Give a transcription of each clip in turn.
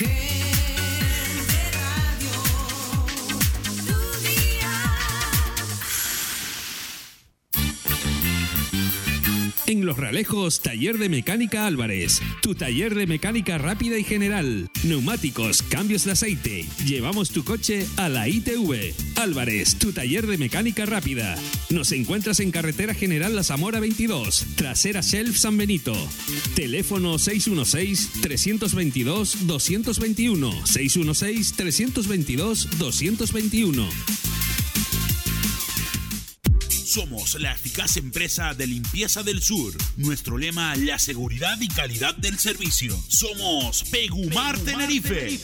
Hey En Los Realejos, Taller de Mecánica Álvarez. Tu taller de mecánica rápida y general. Neumáticos, cambios de aceite. Llevamos tu coche a la ITV. Álvarez, tu taller de mecánica rápida. Nos encuentras en Carretera General La Zamora 22, trasera Shelf San Benito. Teléfono 616-322-221. 616-322-221. Somos la eficaz empresa de limpieza del sur. Nuestro lema, la seguridad y calidad del servicio. Somos Pegumar, Tenerife.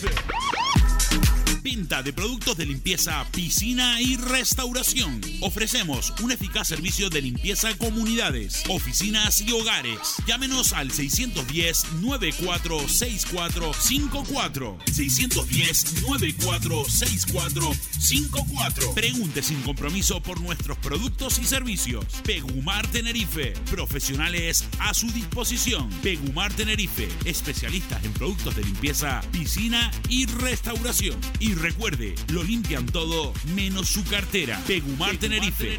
Venta de productos de limpieza, piscina y restauración. Ofrecemos un eficaz servicio de limpieza a comunidades, oficinas y hogares. Llámenos al 610-946454. 610-946454. Pregunte sin compromiso por nuestros productos y servicios. Pegumar Tenerife. Profesionales a su disposición. Pegumar Tenerife. Especialistas en productos de limpieza, piscina y restauración. Y recuerde, lo limpian todo menos su cartera. Pegumar Tenerife.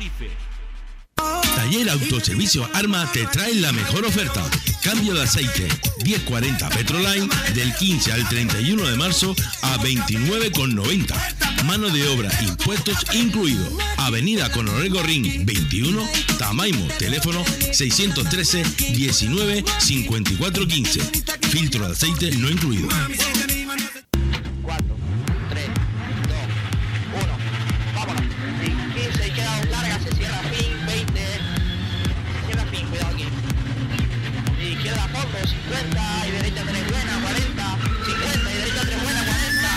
Taller Autoservicio Arma te trae la mejor oferta. Cambio de aceite 1040 Petroline del 15 al 31 de marzo a 29,90. Mano de obra, impuestos incluido. Avenida Conorrego Ring 21, Tamaimo, teléfono 613 19 54 15. Filtro de aceite no incluido. Izquierda a fondo, 50 y derecha 3 buena, 40. 50 y derecha 3 buena, 40.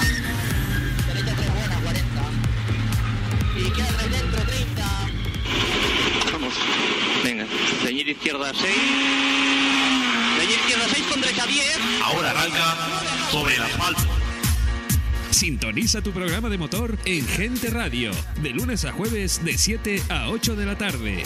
Derecha 3 buena, 40. Y queda 3 dentro, 30. Vamos. Venga. Ceñir izquierda 6. Ceñir izquierda 6 con derecha 10. Ahora arranca sobre el asfalto. Sintoniza tu programa de motor en Gente Radio, de lunes a jueves de 7 a 8 de la tarde.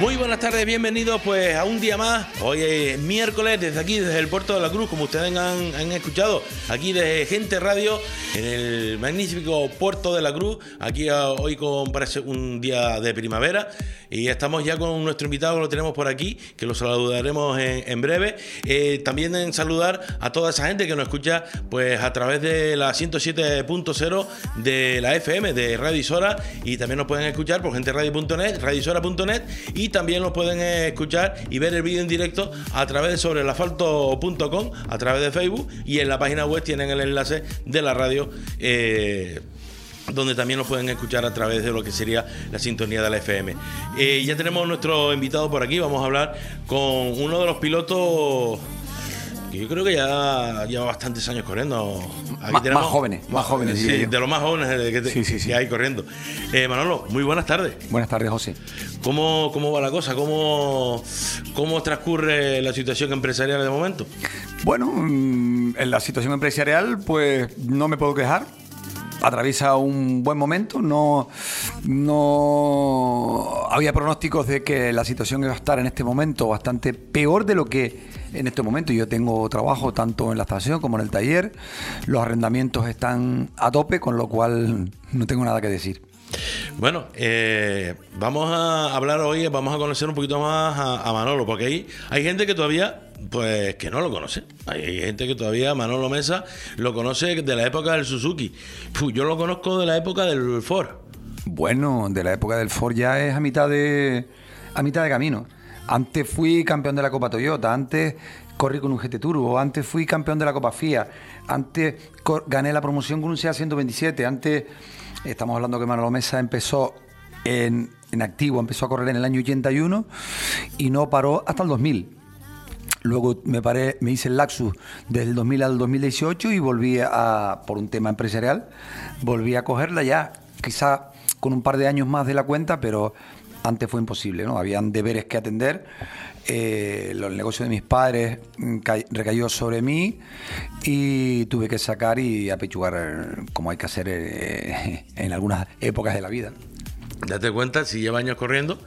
Muy buenas tardes, bienvenidos pues a un día más. Hoy es miércoles desde aquí, desde el Puerto de la Cruz, como ustedes han, escuchado, aquí desde Gente Radio, en el magnífico Puerto de la Cruz. Aquí ah, hoy con, parece un día de primavera y estamos ya con nuestro invitado, lo tenemos por aquí, que lo saludaremos en, breve. Eh, también en saludar a toda esa gente que nos escucha pues a través de la 107.0 de la FM de Radio Isora y también nos pueden escuchar por genteradio.net, radioisora.net y también nos pueden escuchar y ver el vídeo en directo a través de sobreelafalto.com, a través de Facebook y en la página web tienen el enlace de la radio. eh, donde también nos pueden escuchar a través de lo que sería la sintonía de la FM. Eh, ya tenemos nuestro invitado por aquí, vamos a hablar con uno de los pilotos que yo creo que ya lleva bastantes años corriendo. Aquí Más- más jóvenes, más jóvenes, sí, de los más jóvenes que, te- Sí, sí, sí. que hay corriendo. Eh, Manolo, muy buenas tardes. Buenas tardes, José. ¿Cómo, cómo va la cosa? ¿Cómo, ¿Cómo transcurre la situación empresarial de momento? Bueno, mm, en la situación empresarial, pues no me puedo quejar. Atraviesa un buen momento. No, no había pronósticos de que la situación iba a estar en este momento bastante peor de lo que en este momento. Yo tengo trabajo tanto en la estación como en el taller. Los arrendamientos están a tope, con lo cual no tengo nada que decir. Bueno, eh, vamos a hablar hoy, vamos a conocer un poquito más a, a Manolo, porque hay, hay gente que todavía, pues, que no lo conoce. Hay, gente que todavía, Manolo Mesa, lo conoce de la época del Suzuki. Yo lo conozco de la época del Ford. Bueno, de la época del Ford ya es a mitad de a mitad de camino. Antes fui campeón de la Copa Toyota, antes corrí con un GT Turbo, antes fui campeón de la Copa FIA, antes gané la promoción con un SEA 127, antes estamos hablando que Manolo Mesa empezó en, en activo, empezó a correr en el año 81 y no paró hasta el 2000. Luego me paré, me hice el Laxus desde el 2000 al 2018 y volví a, por un tema empresarial, volví a cogerla ya, quizá con un par de años más de la cuenta, pero antes fue imposible, ¿no? Habían deberes que atender, eh, lo- el negocio de mis padres mm, ca- recayó sobre mí y tuve que sacar y apechugar como hay que hacer eh, en algunas épocas de la vida. Date cuenta, si lleva años corriendo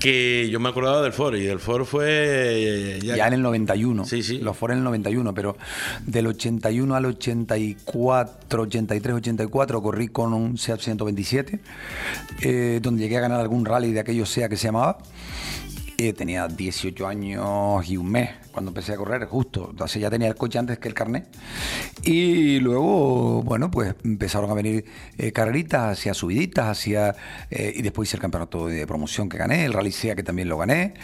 que yo me acordaba del Ford y del Ford fue eh, ya, en el 91. Sí, sí. Los Ford en el 91, pero del 81 al 84, 83, 84 corrí con un Seat 127, eh, donde llegué a ganar algún rally de aquello sea que se llamaba. Eh, tenía 18 años y un mes cuando empecé a correr, justo. Entonces ya tenía el coche antes que el carnet. Y luego, bueno, pues empezaron a venir eh, carreritas, hacia subiditas, hacia. Eh, y después hice el campeonato de promoción que gané, el Rally SEA que también lo gané.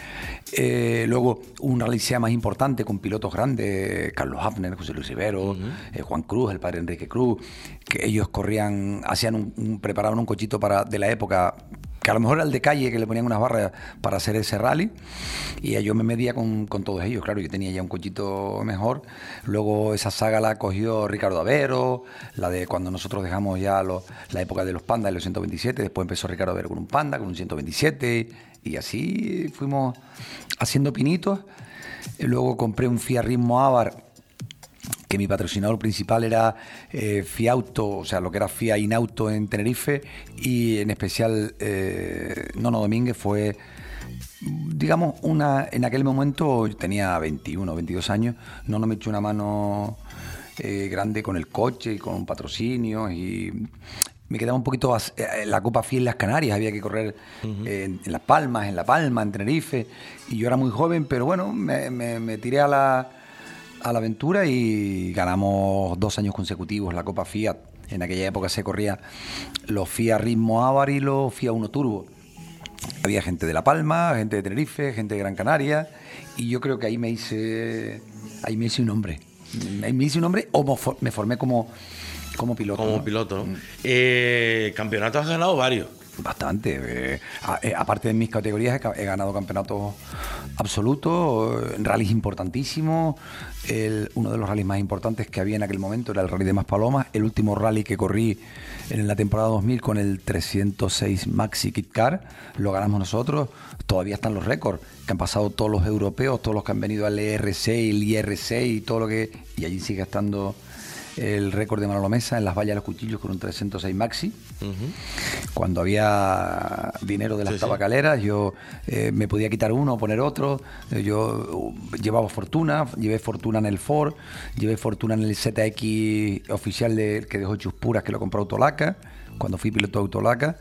Eh, luego un Rally SEA más importante con pilotos grandes, Carlos Hafner, José Luis Rivero, Juan Cruz, el padre Enrique Cruz, que ellos corrían, hacían un, preparaban un cochito para, de la época que a lo mejor era el de calle, que le ponían unas barras para hacer ese rally, y yo me medía con, todos ellos, claro, yo tenía ya un cochito mejor. Luego esa saga la cogió Ricardo Avero, la de cuando nosotros dejamos ya la época de los pandas de los 127, después empezó Ricardo Avero con un panda, con un 127, y así fuimos haciendo pinitos. luego compré un Fiat Ritmo Avar que mi patrocinador principal era eh, Fiauto, o sea, lo que era FIA Inauto en Tenerife, y en especial eh, Nono Domínguez fue, digamos, una en aquel momento tenía 21, 22 años, Nono me echó una mano eh, grande con el coche y con patrocinio y me quedaba un poquito eh, la Copa FIA en las Canarias, había que correr en, Las Palmas, en La Palma, en Tenerife, y yo era muy joven, pero bueno, me tiré a la a la aventura y ganamos dos años consecutivos la Copa Fiat. En aquella época se corría los Fiat Ritmo Avar y los Fiat Uno Turbo. Había gente de La Palma, gente de Tenerife, gente de Gran Canaria y yo creo que ahí me hice, ahí me hice un nombre. Ahí me hice un nombre o me formé como, como piloto. Como piloto, ¿no? Mm. Eh, campeonatos has ganado varios. Bastante. Eh, eh, aparte de mis categorías, he, ganado campeonatos absolutos, rallies importantísimos. uno de los rallies más importantes que había en aquel momento era el Rally de Maspalomas. El último rally que corrí en la temporada 2000 con el 306 Maxi Kit Car, lo ganamos nosotros. Todavía están los récords que han pasado todos los europeos, todos los que han venido al ERC, el IRC y todo lo que. Y allí sigue estando el récord de Manolo Mesa en las vallas de los cuchillos con un 306 Maxi. Cuando había dinero de las tabacaleras, yo eh, me podía quitar uno, poner otro. Eh, yo uh, llevaba fortuna, llevé fortuna en el Ford, llevé fortuna en el ZX oficial de, que dejó Chuspuras, que lo compró Autolaca cuando fui piloto de Autolaca,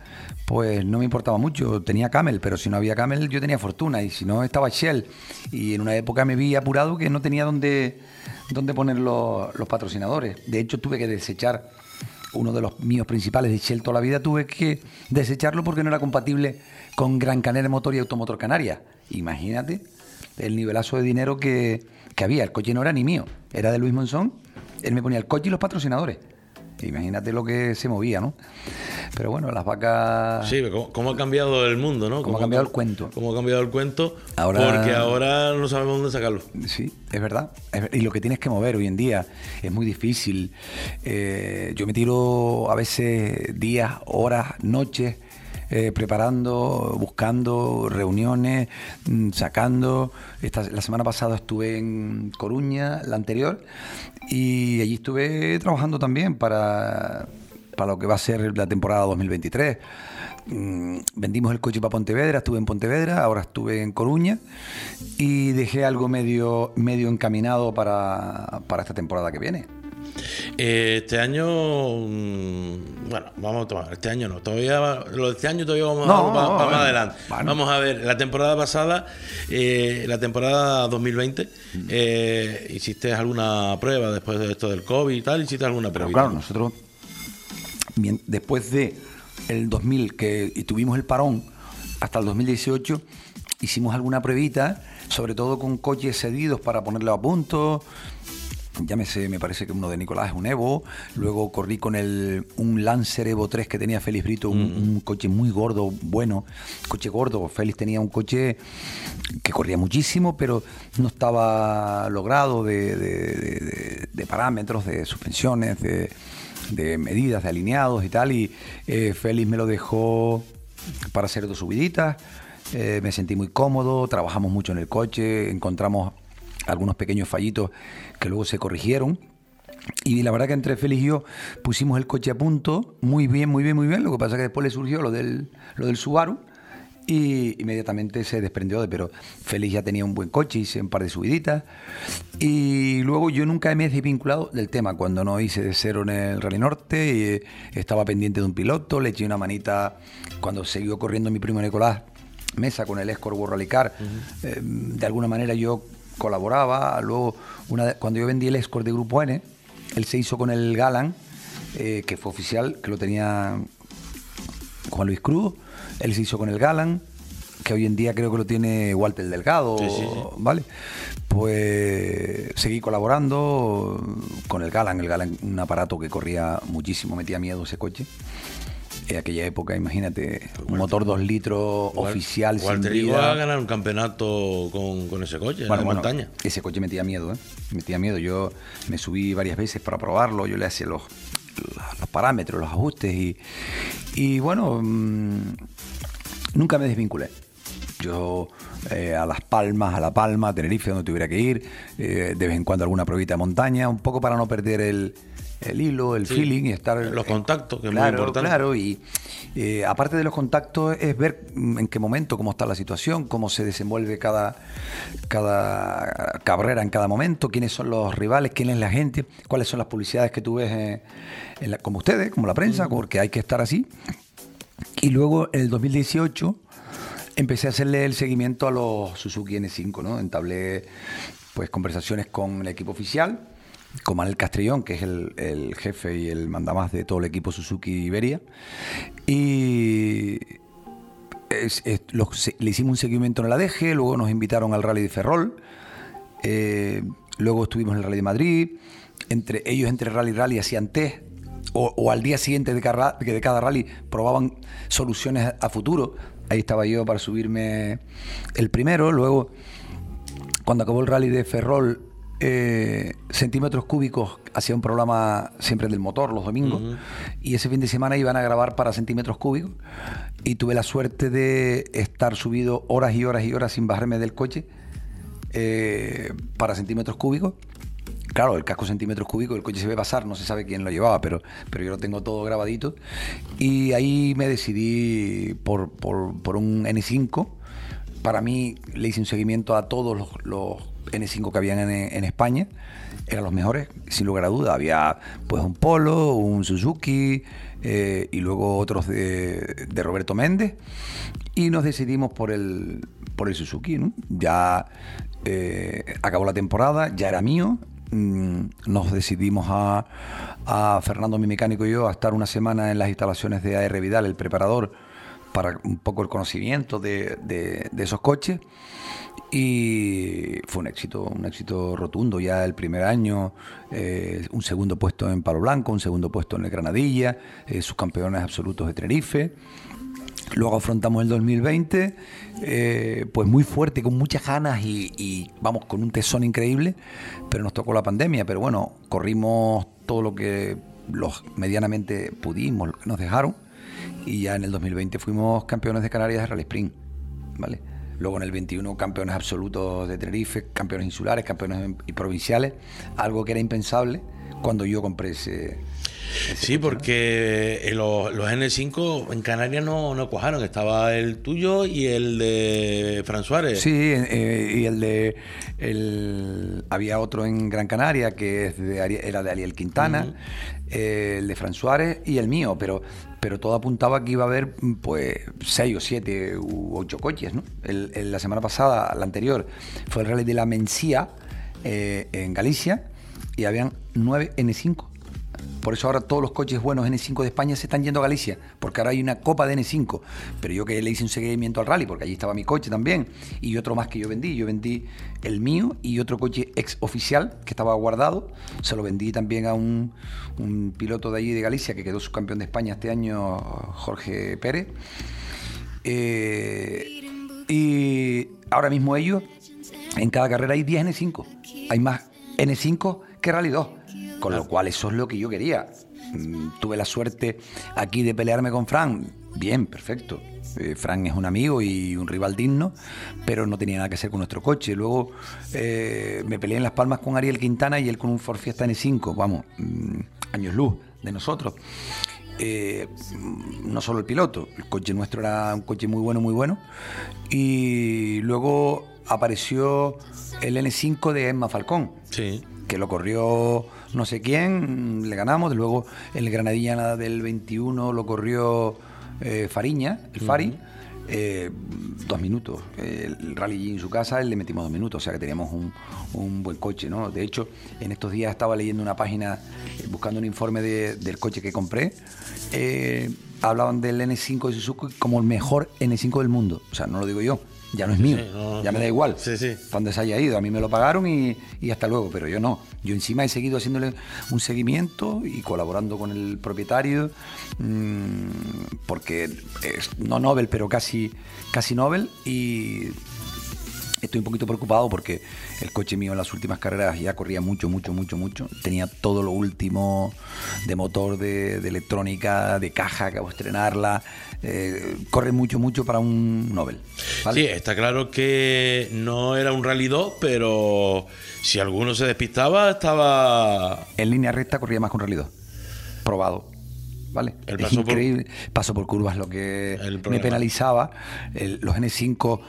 pues no me importaba mucho. Tenía Camel, pero si no había Camel yo tenía fortuna y si no estaba Shell. Y en una época me vi apurado que no tenía dónde, dónde poner los, los patrocinadores. De hecho, tuve que desechar uno de los míos principales de Shell toda la vida, tuve que desecharlo porque no era compatible con Gran Canaria Motor y Automotor Canaria. Imagínate el nivelazo de dinero que, que había. El coche no era ni mío, era de Luis Monzón. Él me ponía el coche y los patrocinadores. Imagínate lo que se movía, ¿no? Pero bueno, las vacas. Sí, cómo, ha cambiado el mundo, ¿no? Cómo, ha cambiado el cuento. Cómo ha cambiado el cuento. Porque ahora no sabemos dónde sacarlo. Sí, es verdad. Y lo que tienes que mover hoy en día es muy difícil. Eh, yo me tiro a veces días, horas, noches eh, preparando, buscando reuniones, mm, sacando. Esta, la semana pasada estuve en Coruña, la anterior, y allí estuve trabajando también para, para lo que va a ser la temporada 2023. Mm, vendimos el coche para Pontevedra, estuve en Pontevedra, ahora estuve en Coruña y dejé algo medio, medio encaminado para, para esta temporada que viene. Eh, este año, mm, bueno, vamos a tomar, este año no, todavía, lo de este año todavía vamos a, más adelante. Vamos a ver, la temporada pasada, eh, la temporada 2020, eh, ¿hiciste alguna prueba después de esto del COVID y tal? ¿Hiciste alguna prueba? Claro, nosotros, después de el 2000 que tuvimos el parón hasta el 2018, hicimos alguna pruebita, sobre todo con coches cedidos para ponerlo a punto, llámese, me parece que uno de Nicolás es un Evo, luego corrí con el, un Lancer Evo 3 que tenía Félix Brito, un, coche muy gordo, bueno, coche gordo, Félix tenía un coche que corría muchísimo, pero no estaba logrado de, parámetros, de suspensiones, de, medidas, de alineados y tal, y eh, Félix me lo dejó para hacer dos subiditas, eh, me sentí muy cómodo, trabajamos mucho en el coche, encontramos algunos pequeños fallitos que luego se corrigieron. Y la verdad que entre Félix y yo pusimos el coche a punto, muy bien, muy bien, muy bien. Lo que pasa es que después le surgió lo del, lo del Subaru y inmediatamente se desprendió de, pero Félix ya tenía un buen coche, hice un par de subiditas. Y luego yo nunca me he desvinculado del tema, cuando no hice de cero en el Rally Norte, y eh, estaba pendiente de un piloto, le eché una manita cuando siguió corriendo mi primo Nicolás Mesa con el Escort World Rally Car, eh, de alguna manera yo colaboraba, luego una, cuando yo vendí el Escort de Grupo N, él se hizo con el Galan, eh, que fue oficial, que lo tenía Juan Luis Cruz, él se hizo con el Galan, que hoy en día creo que lo tiene Walter Delgado, Sí, sí, sí. ¿vale? Pues seguí colaborando con el Galan, el Galan, un aparato que corría muchísimo, metía miedo ese coche. En aquella época, imagínate, un motor 2 litros oficial sin Walter llegó vida. a ganar un campeonato con, con ese coche Bueno, en bueno, montaña. ese coche metía miedo, ¿eh? Metía miedo. Yo me subí varias veces para probarlo, yo le hacía los, los parámetros, los ajustes y, y bueno, mm, nunca me desvinculé. Yo eh, a Las Palmas, a La Palma, a Tenerife, donde tuviera que ir, eh, de vez en cuando alguna pruebita de montaña, un poco para no perder el, el hilo, el Sí, feeling y estar... los contactos, que es muy claro, importante. Claro, y eh, aparte de los contactos es ver mm, en qué momento, cómo está la situación, cómo se desenvuelve cada, cada carrera en cada momento, quiénes son los rivales, quién es la gente, cuáles son las publicidades que tú ves eh, en la- como ustedes, como la prensa, porque hay que estar así. Y luego en el 2018 empecé a hacerle el seguimiento a los Suzuki N5, ¿no? Entablé pues conversaciones con el equipo oficial, con Manuel Castrillón, que es el, jefe y el mandamás de todo el equipo Suzuki Iberia. Y le hicimos un seguimiento en la DG, luego nos invitaron al Rally de Ferrol, eh, luego estuvimos en el Rally de Madrid, entre ellos entre rally y rally hacían test, o, al día siguiente de cada, de cada rally probaban soluciones a futuro. Ahí estaba yo para subirme el primero, luego cuando acabó el rally de Ferrol, eh, centímetros cúbicos hacía un programa siempre del motor los domingos y ese fin de semana iban a grabar para centímetros cúbicos y tuve la suerte de estar subido horas y horas y horas sin bajarme del coche eh, para centímetros cúbicos. Claro, el casco centímetros cúbicos, el coche se ve pasar, no se sabe quién lo llevaba, pero, pero yo lo tengo todo grabadito. Y ahí me decidí por, por, por un N5. Para mí le hice un seguimiento a todos los, los N5 que habían en, en España. Eran los mejores, sin lugar a duda. Había pues un Polo, un Suzuki eh, y luego otros de, de Roberto Méndez. Y nos decidimos por el, por el Suzuki. ¿no? Ya eh, acabó la temporada, ya era mío. Mm, Nos decidimos a, a Fernando, mi mecánico y yo, a estar una semana en las instalaciones de AR Vidal, el preparador, para un poco el conocimiento de, esos coches. Y fue un éxito, un éxito rotundo. Ya el primer año, eh, un segundo puesto en Palo Blanco, un segundo puesto en el Granadilla, eh, sus campeones absolutos de Tenerife. Luego afrontamos el 2020, eh, pues muy fuerte, con muchas ganas y, y, vamos, con un tesón increíble, pero nos tocó la pandemia. Pero bueno, corrimos todo lo que los medianamente pudimos, lo que nos dejaron, y ya en el 2020 fuimos campeones de Canarias de Rally Sprint, ¿vale? Luego en el 21 campeones absolutos de Tenerife, campeones insulares, campeones y provinciales, algo que era impensable cuando yo compré ese... ese Sí, porque eh, los, los N5 en Canarias no, no cuajaron. Estaba el tuyo y el de Fran Suárez. Sí, eh, y el de. El, había otro en Gran Canaria que es de era de Ariel Quintana, eh, el de Fran Suárez y el mío, pero, pero todo apuntaba que iba a haber mm, pues seis o siete u ocho coches. ¿no? El- la semana pasada, la anterior, fue el rally de la Mencía eh, en Galicia y habían nueve N5. Por eso ahora todos los coches buenos N5 de España se están yendo a Galicia, porque ahora hay una copa de N5. Pero yo que le hice un seguimiento al rally, porque allí estaba mi coche también, y otro más que yo vendí. Yo vendí el mío y otro coche ex oficial que estaba guardado. Se lo vendí también a un, piloto de allí de Galicia que quedó subcampeón de España este año, Jorge Pérez. Eh, y ahora mismo ellos, en cada carrera hay 10 N5. Hay más N5 que Rally 2. Con lo cual eso es lo que yo quería. Mm, Tuve la suerte aquí de pelearme con Fran. Bien, perfecto. Eh, Fran es un amigo y un rival digno, pero no tenía nada que hacer con nuestro coche. Luego eh, me peleé en Las Palmas con Ariel Quintana y él con un Ford Fiesta N5, vamos, mm, años luz de nosotros. eh, no solo el piloto, el coche nuestro era un coche muy bueno, muy bueno. Y luego apareció el N5 de Emma Falcón, Sí. que lo corrió no sé quién, le ganamos. Luego el Granadilla del 21 lo corrió eh, Fariña, el Fari. eh, dos minutos. El rally en su casa le metimos dos minutos, o sea que teníamos un, un buen coche, ¿no? De hecho, en estos días estaba leyendo una página, eh, buscando un informe de- del coche que compré. eh, hablaban del N5 de Suzuki como el mejor N5 del mundo. O sea, no lo digo yo, ya no es mío, sí, no, ya me da igual. Sí, donde se haya ido. A mí me lo pagaron y, y hasta luego, pero yo no. Yo encima he seguido haciéndole un seguimiento y colaborando con el propietario, mm, porque es no Nobel, pero casi, casi Nobel. Y estoy un poquito preocupado porque el coche mío en las últimas carreras ya corría mucho, mucho, mucho, mucho. Tenía todo lo último de motor, de, de electrónica, de caja, acabo de estrenarla. Eh, corre mucho, mucho para un Nobel. ¿vale? Sí, está claro que no era un Rally 2, pero si alguno se despistaba, estaba. en línea recta corría más que un Rally 2. Probado. ¿Vale? El es paso por- increíble. Paso por curvas lo que me penalizaba. El- los N5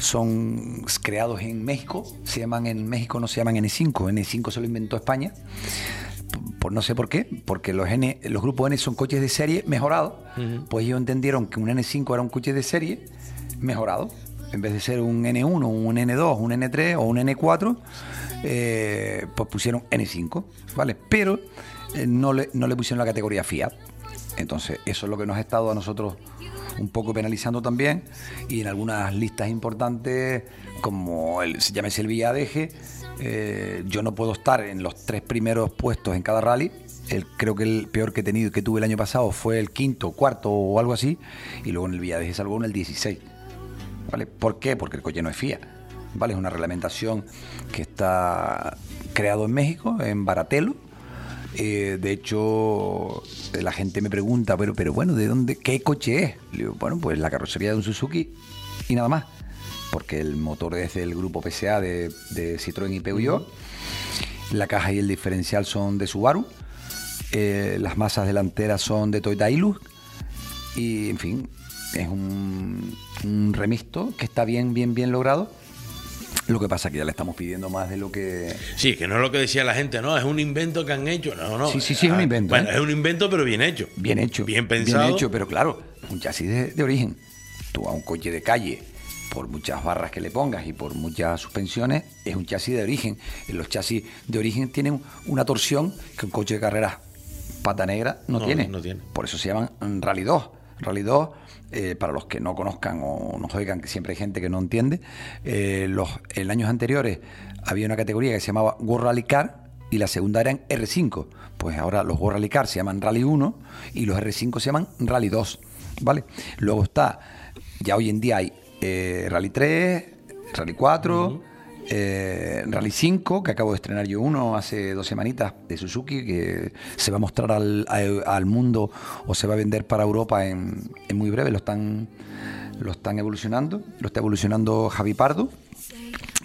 son creados en México. Se llaman en México, no se llaman N5. N5 se lo inventó España. Por no sé por qué, porque los N, los grupos N son coches de serie mejorados. Pues ellos entendieron que un N5 era un coche de serie mejorado. En vez de ser un N1, un N2, un N3 o un N4, eh, pues pusieron N5, ¿vale? Pero eh, no, le, no le pusieron la categoría Fiat. Entonces, eso es lo que nos ha estado a nosotros un poco penalizando también. Y en algunas listas importantes, como el, se llama el Villadeje, eh, yo no puedo estar en los tres primeros puestos en cada rally. El, creo que el peor que he tenido que tuve el año pasado fue el quinto, cuarto o algo así. Y luego en el Villadeje salvo en el 16. ¿Vale? ¿Por qué? Porque el coche no es FIA. ¿Vale? Es una reglamentación que está creado en México, en Baratelo. Eh, de hecho, la gente me pregunta, pero, pero bueno, ¿de dónde? ¿Qué coche es? Le digo, bueno, pues la carrocería de un Suzuki y nada más. Porque el motor es del grupo PSA de, de Citroën y Peugeot. La caja y el diferencial son de Subaru. Eh, las masas delanteras son de Toyota Hilux. Y, en fin, es un, un remisto que está bien, bien, bien logrado. Lo que pasa es que ya le estamos pidiendo más de lo que... Sí, que no es lo que decía la gente, no, es un invento que han hecho. No, no. Sí, sí, sí, es un Ah, invento, Bueno, ¿eh? es un invento, pero bien hecho. Bien hecho. Bien pensado. Bien hecho, pero claro, un chasis de, de origen. Tú a un coche de calle, por muchas barras que le pongas y por muchas suspensiones, es un chasis de origen. En los chasis de origen tienen una torsión que un coche de carreras pata negra no, No, tiene. no tiene. Por eso se llaman Rally 2. Rally 2, eh, para los que no conozcan o nos oigan, que siempre hay gente que no entiende, eh, los, en años anteriores había una categoría que se llamaba World Rally Car y la segunda era en R5. Pues ahora los World Rally Car se llaman Rally 1 y los R5 se llaman Rally 2. ¿Vale? Luego está, ya hoy en día hay eh, Rally 3, Rally 4, eh, Rally 5, que acabo de estrenar yo uno hace dos semanitas de Suzuki, que se va a mostrar al, al mundo o se va a vender para Europa en, en muy breve. Lo están, lo están evolucionando, lo está evolucionando Javi Pardo.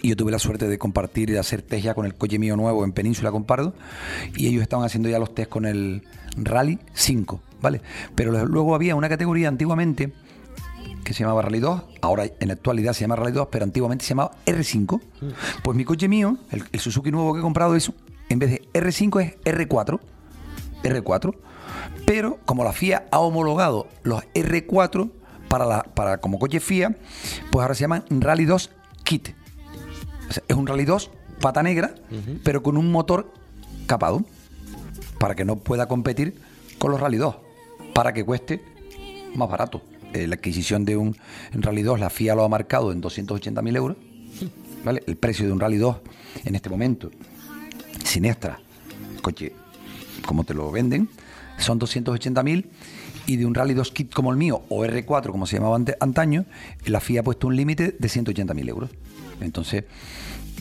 Y yo tuve la suerte de compartir y de hacer test ya con el coche mío nuevo en Península con Pardo. Y ellos estaban haciendo ya los test con el Rally 5, ¿vale? Pero luego había una categoría antiguamente que se llamaba Rally 2, ahora en la actualidad se llama Rally 2, pero antiguamente se llamaba R5. Pues mi coche mío, el, el Suzuki nuevo que he comprado, eso, en vez de R5 es R4. R4. Pero como la FIA ha homologado los R4 para, la, para como coche FIA, pues ahora se llaman Rally 2 Kit. O sea, es un Rally 2 pata negra, pero con un motor capado, para que no pueda competir con los Rally 2, para que cueste más barato. Eh, la adquisición de un Rally 2, la FIA lo ha marcado en 280.000 euros. ¿vale? El precio de un Rally 2 en este momento, sin extra, el coche como te lo venden, son 280.000 y de un Rally 2 Kit como el mío, o R4 como se llamaba ante- antaño, la FIA ha puesto un límite de 180.000 euros. Entonces,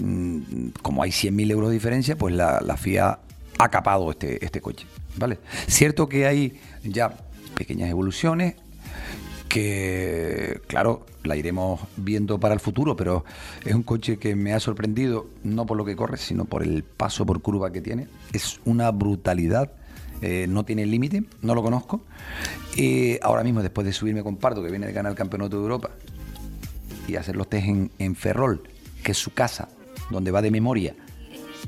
mm, como hay 100.000 euros de diferencia, pues la, la FIA ha capado este, este coche. ¿vale? Cierto que hay ya pequeñas evoluciones que, claro, la iremos viendo para el futuro, pero es un coche que me ha sorprendido, no por lo que corre, sino por el paso por curva que tiene. Es una brutalidad eh, no tiene límite, no lo conozco. Eh, ahora mismo, después de subirme con Pardo, que viene de ganar el Campeonato de Europa, y hacer los test en, en Ferrol, que es su casa, donde va de memoria,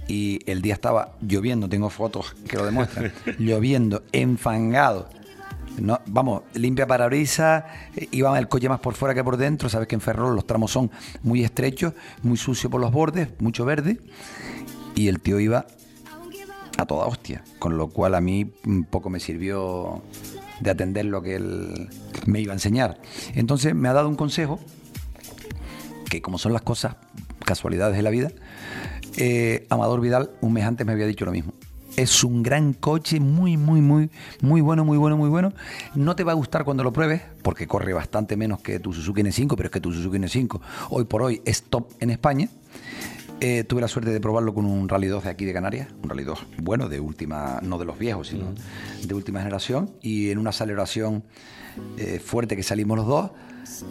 y el día estaba lloviendo, tengo fotos que lo demuestran, lloviendo, enfangado. No, vamos, limpia parabrisas, eh, iba el coche más por fuera que por dentro, sabes que en Ferrol los tramos son muy estrechos, muy sucio por los bordes, mucho verde, y el tío iba a toda hostia, con lo cual a mí un poco me sirvió de atender lo que él me iba a enseñar. Entonces me ha dado un consejo, que como son las cosas, casualidades de la vida, eh, Amador Vidal un mes antes me había dicho lo mismo. Es un gran coche, muy, muy, muy, muy bueno, muy bueno, muy bueno. No te va a gustar cuando lo pruebes, porque corre bastante menos que tu Suzuki N5, pero es que tu Suzuki N5 hoy por hoy es top en España. Eh, tuve la suerte de probarlo con un Rally 2 de aquí de Canarias, un Rally 2 bueno, de última, no de los viejos, sino de última generación, y en una aceleración eh, fuerte que salimos los dos,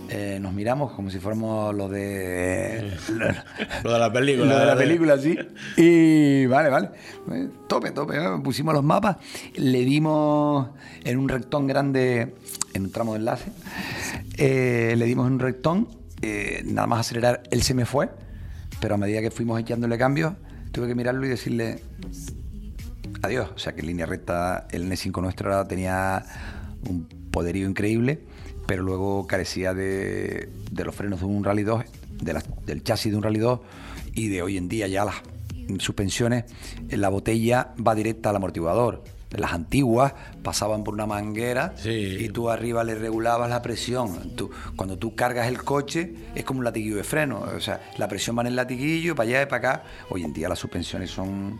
eh, nos miramos como si fuéramos los de. Lo de la película. Lo de la película, sí. Y vale, vale. Eh, Tope, tope. ¿eh? Pusimos los mapas, le dimos en un rectón grande, en un tramo de enlace, eh, le dimos un rectón, eh, nada más acelerar, él se me fue, pero a medida que fuimos echándole cambios, tuve que mirarlo y decirle adiós. O sea que en línea recta el N5 nuestro era- tenía un poderío increíble, pero luego carecía de, de los frenos de un Rally 2, de del chasis de un Rally 2 y de hoy en día ya las suspensiones, la botella va directa al amortiguador. Las antiguas pasaban por una manguera Sí. y tú arriba le regulabas la presión. Tú- cuando tú cargas el coche es como un latiguillo de freno. O sea, la presión va en el latiguillo, para allá y para acá. Hoy en día las suspensiones son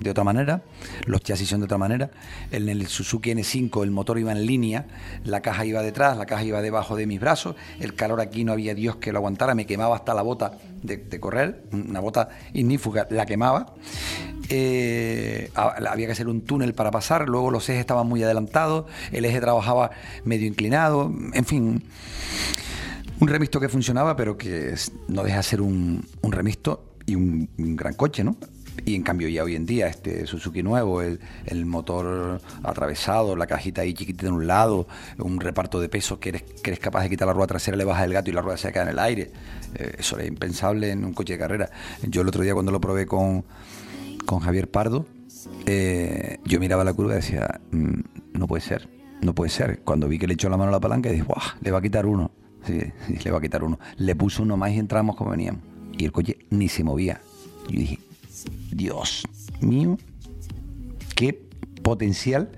de otra manera, los chasis son de otra manera. En el Suzuki N5 el motor iba en línea, la caja iba detrás, la caja iba debajo de mis brazos, el calor aquí no había Dios que lo aguantara, me quemaba hasta la bota de, correr, una bota ignífuga, la quemaba. Eh, ha- había que hacer un túnel para pasar, luego los ejes estaban muy adelantados, el eje trabajaba medio inclinado, en fin, un remisto que funcionaba, pero que no deja de ser un, remisto y un gran coche, ¿no? Y en cambio ya hoy en día este Suzuki nuevo, el, motor atravesado, la cajita ahí chiquitita en un lado, un reparto de peso que eres, capaz de quitar la rueda trasera, le bajas el gato y la rueda se queda en el aire. Eh, eso era impensable en un coche de carrera. Yo el otro día cuando lo probé con, con Javier Pardo, eh, yo miraba la curva y decía, "Mm, no puede ser, no puede ser. Cuando vi que le echó la mano a la palanca, dije, ¡buah! Le va a quitar uno. Le va a quitar uno. Le puso uno más y entramos como veníamos. Y el coche ni se movía. Yo dije, Dios mío, qué potencial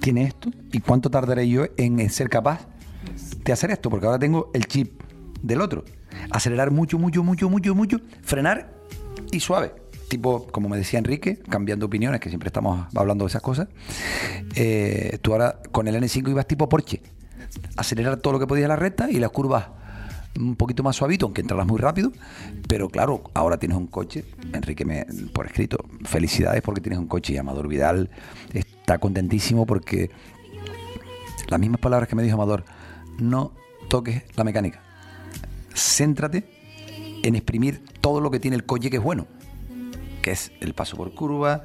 tiene esto y cuánto tardaré yo en ser capaz de hacer esto, porque ahora tengo el chip del otro. Acelerar mucho, mucho, mucho, mucho, mucho, frenar y suave. Tipo, como me decía Enrique, cambiando opiniones, que siempre estamos hablando de esas cosas. eh, tú ahora con el N5 ibas tipo Porsche. Acelerar todo lo que podías la recta y las curvas un poquito más suavito, aunque entrarás muy rápido. Pero claro, ahora tienes un coche. Enrique, me, por escrito, felicidades porque tienes un coche. Y Amador Vidal está contentísimo porque las mismas palabras que me dijo Amador, no toques la mecánica. Céntrate en exprimir todo lo que tiene el coche que es bueno, que es el paso por curva,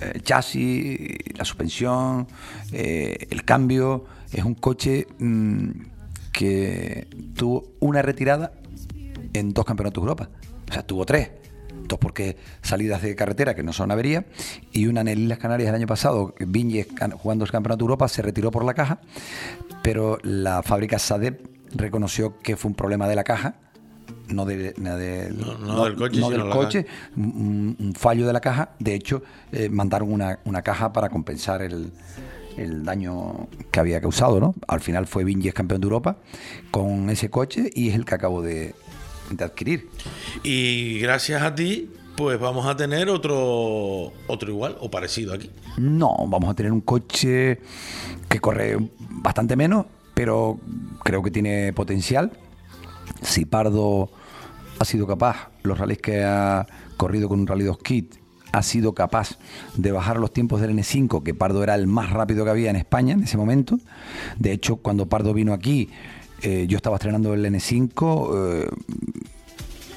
eh, el chasis, la suspensión, eh, el cambio. Es un coche mm, que tuvo una retirada en dos campeonatos de Europa. O sea, tuvo tres. Dos porque salidas de carretera que no son avería y una en el Islas Canarias el año pasado, Viñez jugando el campeonato de Europa se retiró por la caja, pero la fábrica Sadep reconoció que fue un problema de la caja, no, de, no de- No- no del coche, no sino del la coche, un, un fallo de la caja. De hecho, eh, mandaron una, una caja para compensar el, el daño que había causado, ¿no? Al final fue Viñez campeón de Europa con ese coche y es el que acabo de, de adquirir. Y gracias a ti, pues vamos a tener otro, otro igual o parecido aquí. No, vamos a tener un coche que corre bastante menos, pero creo que tiene potencial. Si Pardo ha sido capaz, los rallies que ha corrido con un Rally 2 Kit, ha sido capaz de bajar los tiempos del N5, que Pardo era el más rápido que había en España en ese momento. De hecho, cuando Pardo vino aquí, eh, yo estaba estrenando el N5. eh,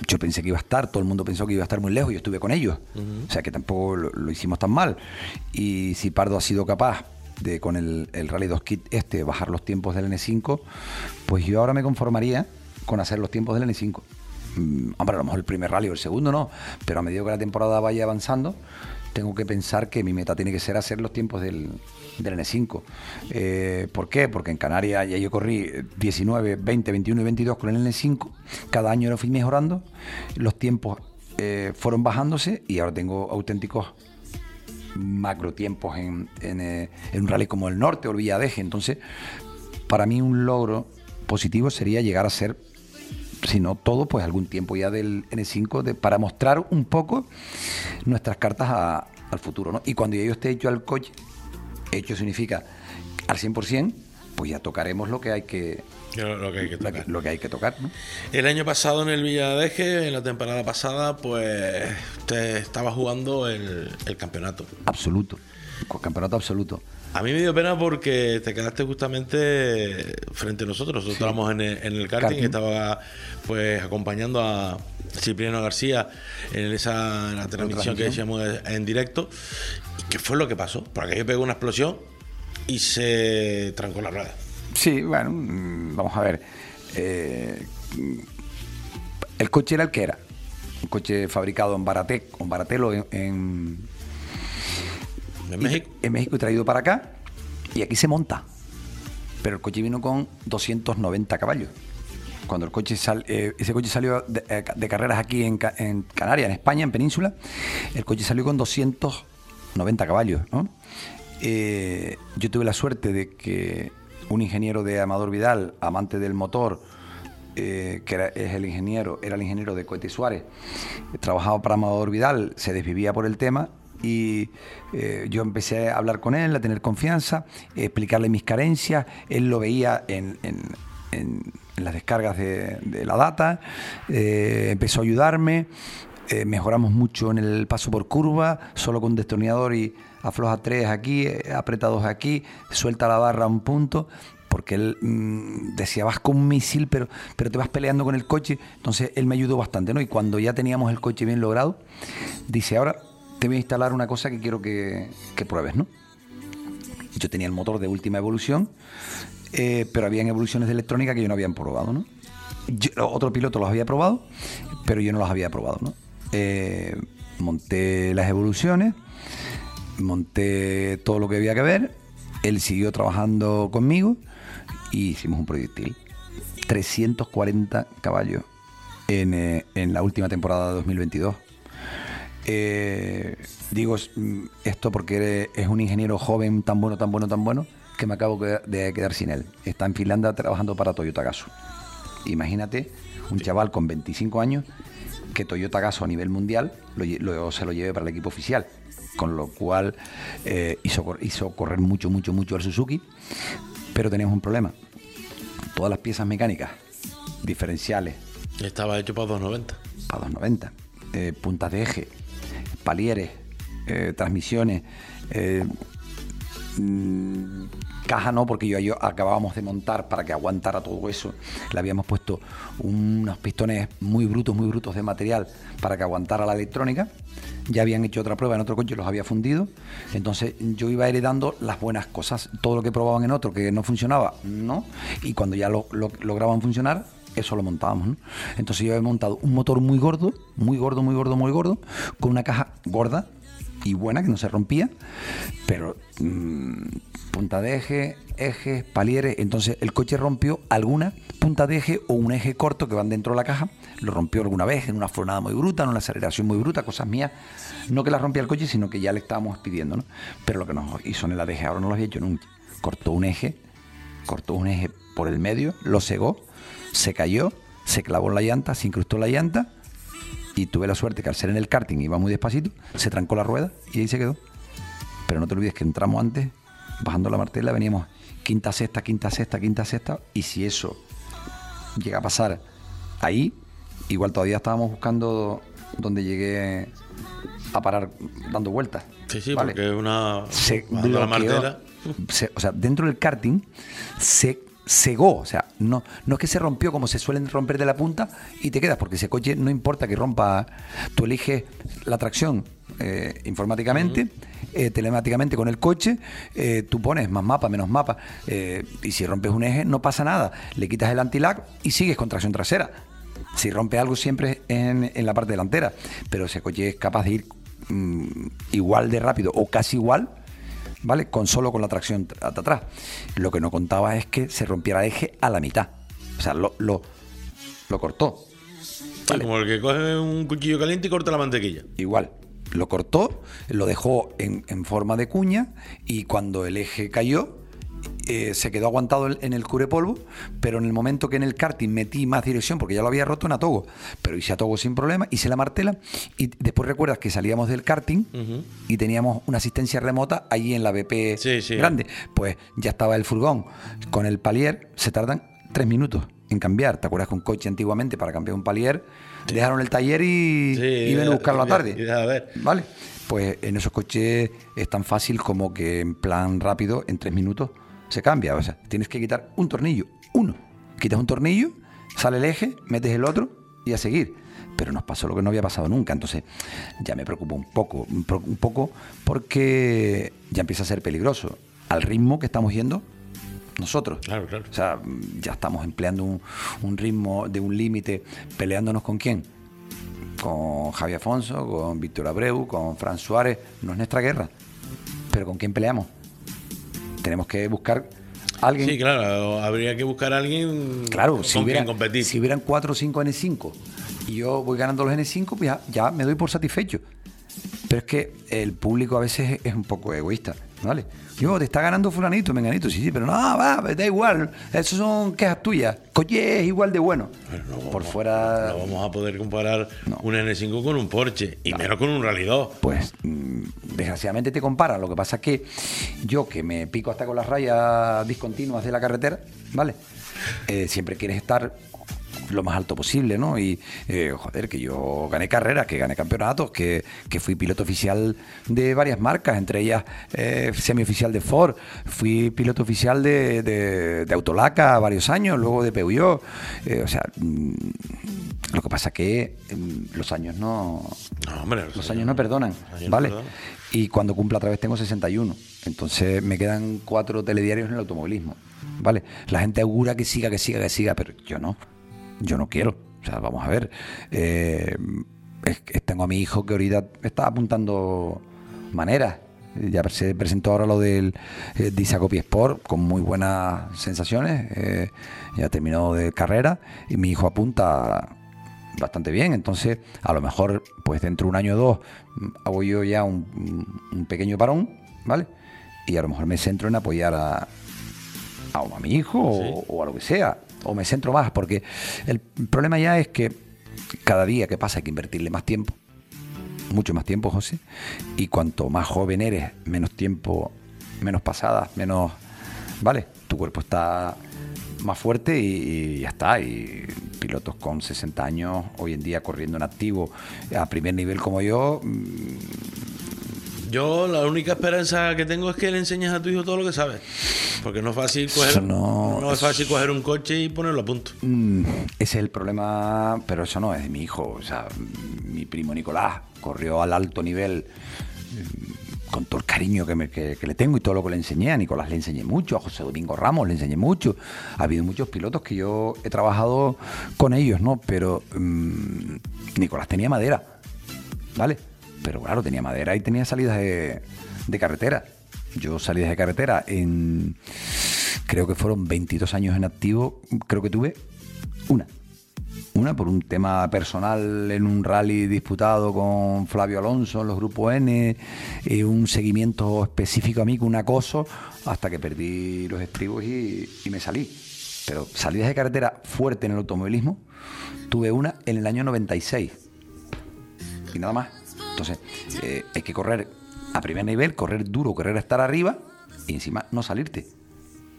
yo pensé que iba a estar, todo el mundo pensó que iba a estar muy lejos, yo estuve con ellos. O sea que tampoco lo, lo hicimos tan mal. Y si Pardo ha sido capaz de con el, el Rally 2 Kit este bajar los tiempos del N5, pues yo ahora me conformaría con hacer los tiempos del N5. Mm, hombre, a lo mejor el primer rally o el segundo no, pero a medida que la temporada vaya avanzando, tengo que pensar que mi meta tiene que ser hacer los tiempos del, del N5. Eh, ¿Por qué? Porque en Canarias ya yo corrí 19, 20, 21 y 22 con el N5. Cada año lo fui mejorando. Los tiempos eh, fueron bajándose y ahora tengo auténticos macro tiempos en, en, eh, en un rally como el norte o el Villadeje. Entonces, para mí un logro positivo sería llegar a ser, si no todo, pues algún tiempo ya del N5 de- para mostrar un poco nuestras cartas a- al futuro. ¿no? Y cuando ya yo esté hecho al coche, hecho significa al 100%, pues ya tocaremos lo que hay que, Lo, que hay que tocar. lo que hay que tocar. ¿no? El año pasado en el Villadeje, en la temporada pasada, pues usted estaba jugando el, el campeonato. Absoluto, campeonato absoluto. A mí me dio pena porque te quedaste justamente frente a nosotros. Nosotros estábamos en el, en el karting, Karting. estaba pues acompañando a Cipriano García en esa en la transmisión que decíamos en directo. ¿Y qué fue lo que pasó? Porque aquello pegó una explosión y se trancó la rueda. Sí, bueno, mm, vamos a ver. Eh, el coche era el que era. Un coche fabricado en Baratec, en Baratelo, en, en, En México. en México traído para acá. Y aquí se monta. Pero el coche vino con 290 caballos. Cuando el coche sal- eh, ese coche salió de, eh, de carreras aquí en, Ca- en Canarias, en España, en Península, el coche salió con 290 caballos. ¿no? Eh, yo tuve la suerte de que un ingeniero de Amador Vidal, amante del motor, eh, que era, es el ingeniero, era el ingeniero de Cohete Suárez, trabajaba para Amador Vidal, se desvivía por el tema y eh, yo empecé a hablar con él, a tener confianza, explicarle mis carencias, él lo veía en, las descargas de, la data, eh, empezó a ayudarme, eh, mejoramos mucho en el paso por curva, solo con destornillador y afloja tres aquí, aprieta dos aquí, suelta la barra a un punto, porque él mm, decía, vas con un misil, pero, pero te vas peleando con el coche. Entonces él me ayudó bastante, ¿no? Y cuando ya teníamos el coche bien logrado, dice, ahora te voy a instalar una cosa que quiero que, pruebes, ¿no? Yo tenía el motor de última evolución, eh, pero habían evoluciones de electrónica que yo no había probado, ¿no? Otro piloto los había probado, pero yo no los había probado, ¿no? Eh, monté las evoluciones, monté todo lo que había que ver, él siguió trabajando conmigo y hicimos un proyectil. 340 caballos en, eh, en la última temporada de 2022. Eh, digo mm, esto porque es un ingeniero joven tan bueno, tan bueno, tan bueno, que me acabo de quedar sin él. Está en Finlandia trabajando para Toyota Gazoo. Imagínate un chaval con 25 años que Toyota Gazoo a nivel mundial lo lo- se lo lleve para el equipo oficial. Con lo cual eh, hizo, hizo correr mucho, mucho, mucho al Suzuki. Pero tenemos un problema. Todas las piezas mecánicas, diferenciales, Estaba hecho para 290. para 290, eh, puntas de eje, palieres, eh, transmisiones, eh, mm, caja no, porque yo, yo acabábamos de montar para que aguantara todo eso. Le habíamos puesto unos pistones muy brutos, muy brutos de material para que aguantara la electrónica. Ya habían hecho otra prueba en otro coche, los había fundido. Entonces yo iba heredando las buenas cosas. Todo lo que probaban en otro que no funcionaba, no. Y cuando ya lo, lo- lograban funcionar, eso lo montábamos. ¿no? Entonces yo había montado un motor muy gordo, muy gordo, muy gordo, muy gordo, con una caja gorda y buena que no se rompía, pero mm, punta de eje, ejes, palieres. Entonces el coche rompió alguna punta de eje o un eje corto que van dentro de la caja. Lo rompió alguna vez en una frenada muy bruta, en una aceleración muy bruta, cosas mías. No que la rompía el coche, sino que ya le estábamos pidiendo, ¿no? Pero lo que nos hizo en el ADG ahora no lo había hecho nunca. Cortó un eje, cortó un eje por el medio, lo cegó, se cayó, se clavó en la llanta, se incrustó en la llanta y tuve la suerte que al ser en el karting iba muy despacito, se trancó la rueda y ahí se quedó. Pero no te olvides que entramos antes, bajando la martela, veníamos quinta, sexta, quinta, sexta, quinta, sexta, y si eso llega a pasar ahí, igual todavía estábamos buscando donde llegué a parar dando vueltas. Sí, sí, ¿vale? porque una. se la martela. Se- o sea, dentro del karting se cegó, o sea, no, no es que se rompió como se suelen romper de la punta y te quedas, porque ese coche no importa que rompa, tú eliges la tracción eh, informáticamente, eh, telemáticamente con el coche, eh, tú pones más mapa, menos mapa, y si rompes un eje no pasa nada, le quitas el anti-lag y sigues con tracción trasera. Si rompe algo siempre en, en la parte delantera, pero ese coche es capaz de ir mm, igual de rápido o casi igual, ¿vale? Con solo con la tracción tr- hasta atrás. Lo que no contaba es que se rompiera el eje a la mitad. O sea, lo, lo, lo cortó. Como el que coge un cuchillo caliente y corta la mantequilla. Igual. Lo cortó, lo dejó en, en forma de cuña y cuando el eje cayó, eh, se quedó aguantado en- el cubrepolvo, pero en el momento que en el karting metí más dirección, porque ya lo había roto en Atogo, pero hice Atogo sin problema, hice la martela y después recuerdas que salíamos del karting y teníamos una asistencia remota ahí en la BP Sí, sí. grande. Pues ya estaba el furgón con el palier, se tardan tres minutos en cambiar. ¿Te acuerdas que un coche antiguamente para cambiar un palier dejaron el taller y, ven a buscarlo a la tarde? ver. Vale, pues en esos coches es tan fácil como que en plan rápido, en tres minutos, se cambia. O sea, tienes que quitar un tornillo, uno. Quitas un tornillo, sale el eje, metes el otro y a seguir. Pero nos pasó lo que no había pasado nunca. Entonces ya me preocupa un poco, un poco porque ya empieza a ser peligroso. Al ritmo que estamos yendo nosotros. Claro, claro. O sea, ya estamos empleando un, un ritmo de un límite, peleándonos con quién con Javi Afonso, con Víctor Abreu, con Fran Suárez. No es nuestra guerra. Pero ¿con quién peleamos? Tenemos que buscar alguien. Sí, claro, habría que buscar a alguien Claro, con si, hubiera, competir. si hubieran 4 o 5 N5 y yo voy ganando los N5, pues ya, ya me doy por satisfecho. Pero es que el público a veces es un poco egoísta, ¿vale? Yo, te está ganando fulanito, menganito, sí, sí, pero no, va, da igual, eso son quejas tuyas. Coche es igual de bueno. por fuera, No vamos a poder comparar No. un N5 con un Porsche, y menos con un Rally 2. pues mm, desgraciadamente te comparan. Lo que pasa es que yo, que me pico hasta con las rayas discontinuas de la carretera, ¿vale? Eh, siempre quieres estar lo más alto posible, ¿no? Y, eh, joder, que yo gané carreras, que gané campeonatos, que, que fui piloto oficial de varias marcas, entre ellas eh, semioficial de Ford, fui piloto oficial de, de, de Autolaca varios años, luego de Peugeot, eh, o sea, mm, lo que pasa es que mm, los años no, No, hombre, los años no perdonan, no ¿vale? perdonan. Y cuando cumpla otra vez tengo 61. Entonces me quedan cuatro telediarios en el automovilismo, ¿vale? La gente augura que siga, que siga, que siga, pero yo no. Yo no quiero. O sea, vamos a ver. eh, es- tengo a mi hijo que ahorita está apuntando maneras. Ya se presentó ahora lo del eh, Disacopi Sport con muy buenas sensaciones. eh, ya terminó de carrera y mi hijo apunta bastante bien. Entonces, a lo mejor, pues dentro de un año o dos, mm, hago yo ya un, un pequeño parón, ¿vale? Y a lo mejor me centro en apoyar a, a, a mi hijo o, o a lo que sea. O me centro más, porque el problema ya es que cada día que pasa hay que invertirle más tiempo. Mucho más tiempo, José. Y cuanto más joven eres, menos tiempo, menos pasadas, menos. ¿Vale? Tu cuerpo está más fuerte y, y ya está. Y pilotos con 60 años, hoy en día corriendo en activo a primer nivel como yo, mm, Yo la única esperanza que tengo es que le enseñes a tu hijo todo lo que sabes. Porque no es fácil coger, no- no es fácil coger un coche y ponerlo a punto. Mm, ese es el problema, pero eso no es de mi hijo. O sea, mi primo Nicolás corrió al alto nivel mm, con todo el cariño que, me- que- que le tengo y todo lo que le enseñé. A Nicolás le enseñé mucho, a José Domingo Ramos le enseñé mucho. Ha habido muchos pilotos que yo he trabajado con ellos, ¿no? Pero mm, Nicolás tenía madera, ¿vale? Pero claro, tenía madera y tenía salidas de, carretera. Yo salidas de carretera en, creo que fueron 22 años en activo, creo que tuve una. Una por un tema personal en un rally disputado con Flavio Alonso en los grupos N, eh, un seguimiento específico a mí con un acoso, hasta que perdí los estribos y, y me salí. Pero salidas de carretera fuerte en el automovilismo, tuve una en el año 96 y nada más. Entonces, eh, hay que correr a primer nivel, correr duro, correr a estar arriba y encima no salirte.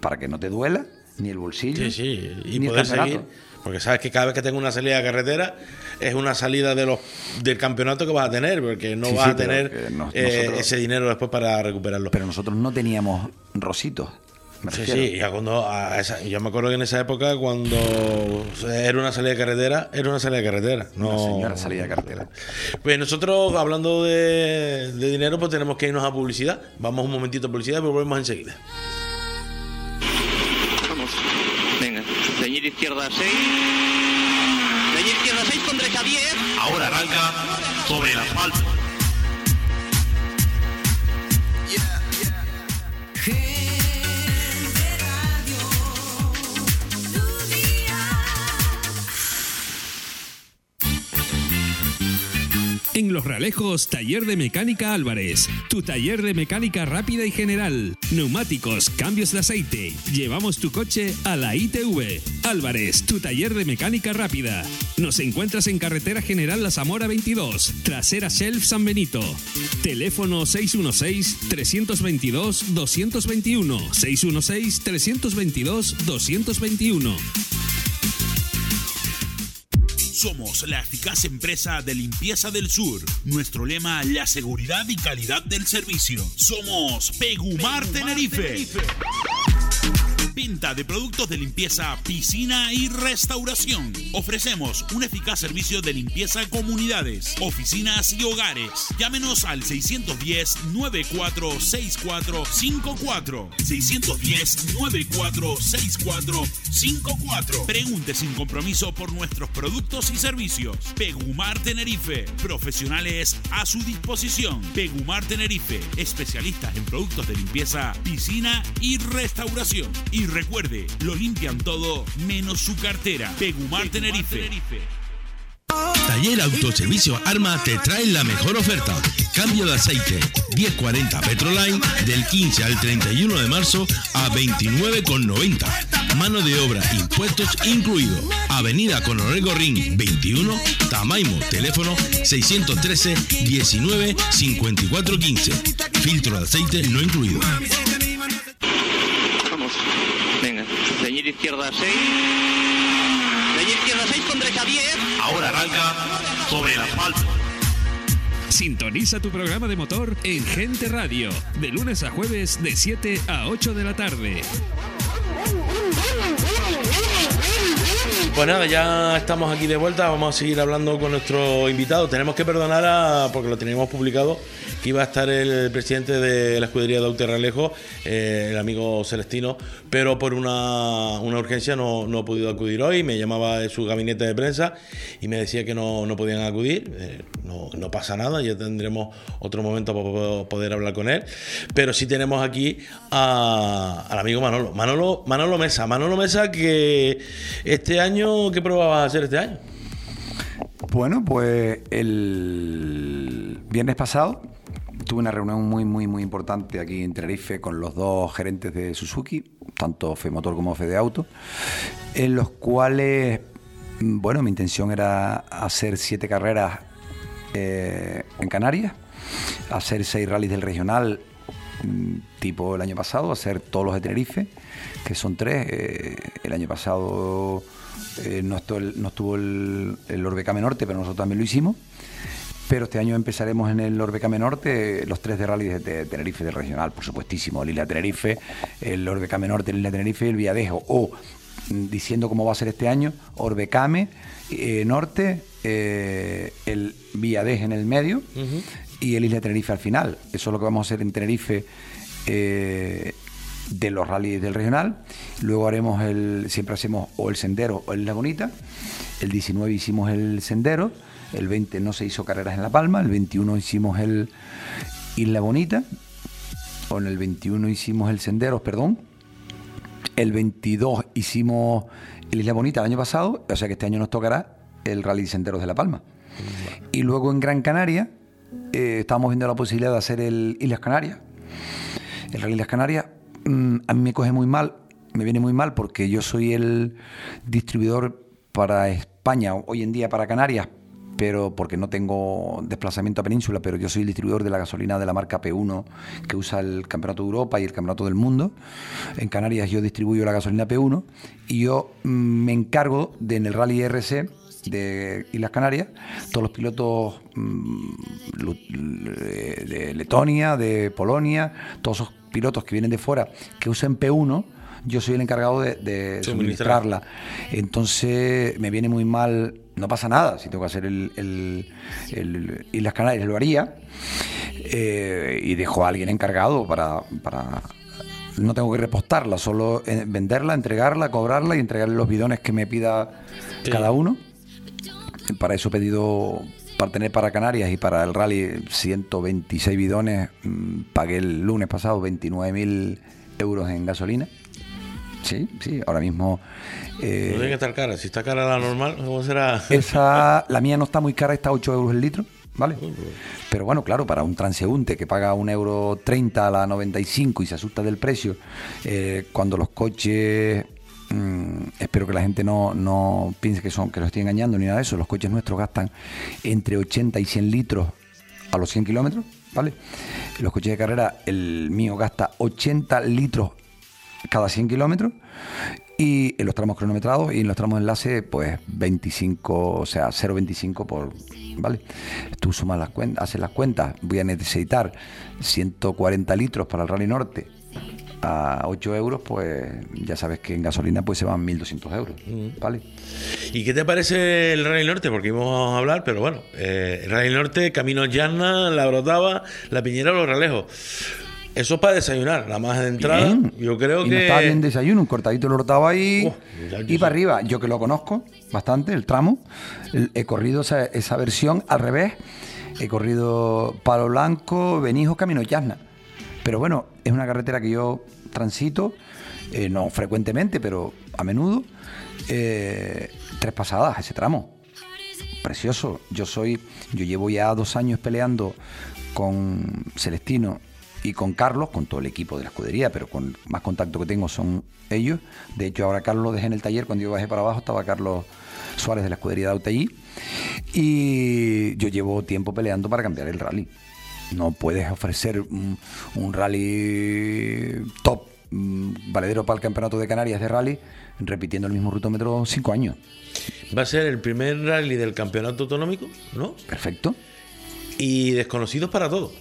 Para que no te duela ni el bolsillo Sí, sí, y ni el poder campeonato. seguir. Porque sabes que cada vez que tengo una salida de carretera es una salida de los del campeonato que vas a tener, porque no Sí, vas sí, a tener eh, nosotros- ese dinero después para recuperarlo. Pero nosotros no teníamos rositos. Me Sí, sí, ya cuando a esa- yo me acuerdo que en esa época cuando era una salida de carretera, era una salida de carretera. No, Una señora salida de carretera. Pues nosotros hablando de, de dinero, pues tenemos que irnos a publicidad. Vamos un momentito a publicidad y volvemos enseguida. Vamos. Venga. Ceñir izquierda 6. Ceñir izquierda 6 con derecha 10. Ahora arranca sobre el asfalto. En Los Realejos, Taller de Mecánica Álvarez. Tu taller de mecánica rápida y general. Neumáticos, cambios de aceite. Llevamos tu coche a la ITV. Álvarez, tu taller de mecánica rápida. Nos encuentras en Carretera General La Zamora 22, trasera Shelf San Benito. Teléfono 616-322-221. 616-322-221. Somos la eficaz empresa de limpieza del sur. Nuestro lema, la seguridad y calidad del servicio. Somos Pegumar Tenerife. Venta de productos de limpieza, piscina y restauración. Ofrecemos un eficaz servicio de limpieza a comunidades, oficinas y hogares. Llámenos al 610-946454. 610-946454. Pregunte sin compromiso por nuestros productos y servicios. Pegumar Tenerife. Profesionales a su disposición. Pegumar Tenerife. Especialistas en productos de limpieza, piscina y restauración. Y recuerde, lo limpian todo menos su cartera. Pegumar Tenerife. Taller Autoservicio Arma te trae la mejor oferta. Cambio de aceite 1040 Petroline del 15 al 31 de marzo a 29,90. Mano de obra, impuestos incluido. Avenida Coronel Gorrín 21, Tamaimo. Teléfono 613 19 54 15. Filtro de aceite no incluido. Vamos. Venga. Ceñir izquierda 6. Ceñir izquierda 6 con derecha 10. Ahora arranca sobre el asfalto. Sintoniza tu programa de motor en Gente Radio, de lunes a jueves de 7 a 8 de la tarde. Pues nada, ya estamos aquí de vuelta. Vamos a seguir hablando con nuestro invitado. Tenemos que perdonar a, porque lo teníamos publicado, que iba a estar el presidente de la escudería de Auterralejo, eh, el amigo Celestino, pero por una, una urgencia no, no ha podido acudir hoy. Me llamaba de su gabinete de prensa y me decía que no, no podían acudir. Eh, no, pasa nada, ya tendremos otro momento para po- poder hablar con él. Pero sí tenemos aquí a- al amigo Manolo. Manolo, Manolo Mesa. Manolo Mesa, que este año, ¿qué prueba a hacer este año? Bueno, pues el viernes pasado tuve una reunión muy, muy, muy importante aquí en Tenerife con los dos gerentes de Suzuki, tanto Femotor como Fede Auto, en los cuales, mm, bueno, mi intención era hacer siete carreras eh, en Canarias, hacer seis rallies del regional mm, tipo el año pasado, hacer todos los de Tenerife, que son tres. eh, el año pasado eh, no, estuvo el, no estuvo el, el Orbecame Norte, pero nosotros también lo hicimos. Pero este año empezaremos en el Orbecame Norte, los tres de rally de, Tenerife del regional, por supuestísimo. El Isla Tenerife, el Orbecame Norte, el Isla Tenerife y el Villadejo. O, mm, diciendo cómo va a ser este año, Orbecame eh, Norte, eh, el Villadejo en el medio y el Isla Tenerife al final. Eso es lo que vamos a hacer en Tenerife. eh, de los rallies del regional. Luego haremos el, siempre hacemos o el sendero o el Isla Bonita. El 19 hicimos el sendero, el 20 no se hizo carreras en La Palma, el 21 hicimos el Isla Bonita, o en el 21 hicimos el sendero, perdón. El 22 hicimos el Isla Bonita el año pasado, o sea que este año nos tocará el Rally Senderos de La Palma. Y luego en Gran Canaria eh, estábamos viendo la posibilidad de hacer el Islas Canarias. El Rally Islas Canarias mm, a mí me coge muy mal, me viene muy mal porque yo soy el distribuidor para España, hoy en día para Canarias, pero porque no tengo desplazamiento a península, pero yo soy el distribuidor de la gasolina de la marca P1 que usa el Campeonato de Europa y el Campeonato del Mundo. En Canarias yo distribuyo la gasolina P1 y yo mm, me encargo de en el Rally RC de Islas Canarias, todos los pilotos mm, de Letonia, de Polonia, todos esos pilotos que vienen de fuera que usan P1, yo soy el encargado de, de Suministrar. suministrarla. Entonces me viene muy mal, no pasa nada, si tengo que hacer el, el, el Islas Canarias lo haría eh, y dejo a alguien encargado para, para no tengo que repostarla, solo eh, venderla, entregarla, cobrarla y entregarle los bidones que me pida Sí. cada uno. Para eso he pedido para tener para Canarias y para el rally 126 bidones. mm, Pagué el lunes pasado 29.000 euros en gasolina. Sí, sí, ahora mismo. eh, No tiene que estar cara. Si está cara la normal, ¿cómo será? esa, la mía no está muy cara, está a 8 euros el litro, ¿vale? Pero bueno, claro, para un transeúnte que paga un euro 30 a la 95 y se asusta del precio, eh, cuando los coches, mm, espero que la gente no, no piense que son que los estoy engañando ni nada de eso, los coches nuestros gastan entre 80 y 100 litros a los 100 kilómetros, ¿vale? Los coches de carrera, el mío gasta 80 litros cada 100 kilómetros y en los tramos cronometrados y en los tramos enlace pues 25, o sea 0,25 por, ¿vale? Tú sumas las cuentas, haces las cuentas, voy a necesitar 140 litros para el Rally Norte a 8 euros, pues ya sabes que en gasolina pues se van 1.200 euros, ¿vale? ¿Y qué te parece el Rally Norte? Porque íbamos a hablar, pero bueno, eh, el Rally Norte, Camino Llana, La Brotava, La Piñera, Los Relejos. Eso es para desayunar, la más de entrada. Bien. Yo creo y que. no estaba bien desayuno, un cortadito lo rotaba ahí Oh, y para arriba. Yo que lo conozco bastante, el tramo, he corrido esa, esa versión al revés. He corrido Palo Blanco, Benijo, Camino Yasna. Pero bueno, es una carretera que yo transito, eh, no frecuentemente, pero a menudo. eh, tres pasadas ese tramo precioso. Yo soy, yo llevo ya dos años peleando con Celestino y con Carlos, con todo el equipo de la escudería, pero con más contacto que tengo son ellos. De hecho, ahora Carlos lo dejé en el taller, cuando yo bajé para abajo estaba Carlos Suárez de la escudería de Autallí. Y yo llevo tiempo peleando para cambiar el rally. No puedes ofrecer un, un rally top, mm, valedero para el campeonato de Canarias de rally, repitiendo el mismo rutómetro cinco años. Va a ser el primer rally del campeonato autonómico, ¿no? Perfecto. Y desconocidos para todos.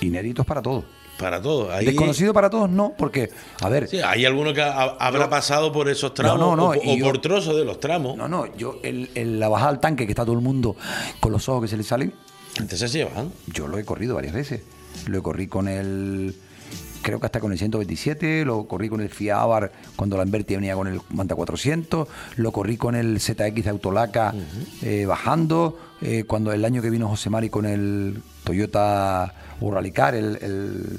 Inéditos para todos. Para todos. Ahí, Desconocido para todos no, porque, a ver, Sí, hay alguno que ha- habrá pasado por esos tramos No, no, no, o, yo- por trozos de los tramos. no, no, yo, el, el- la bajada al tanque que está todo el mundo con los ojos que se le salen, Antes se llevan. yo lo he corrido varias veces. Lo corrido con el, creo que hasta con el 127, lo corrí con el Fiabar cuando la Lamberti venía con el Manta 400, lo corrí con el ZX de Autolaca eh, bajando, eh, cuando el año que vino José Mari con el Toyota Urralicar, el, el,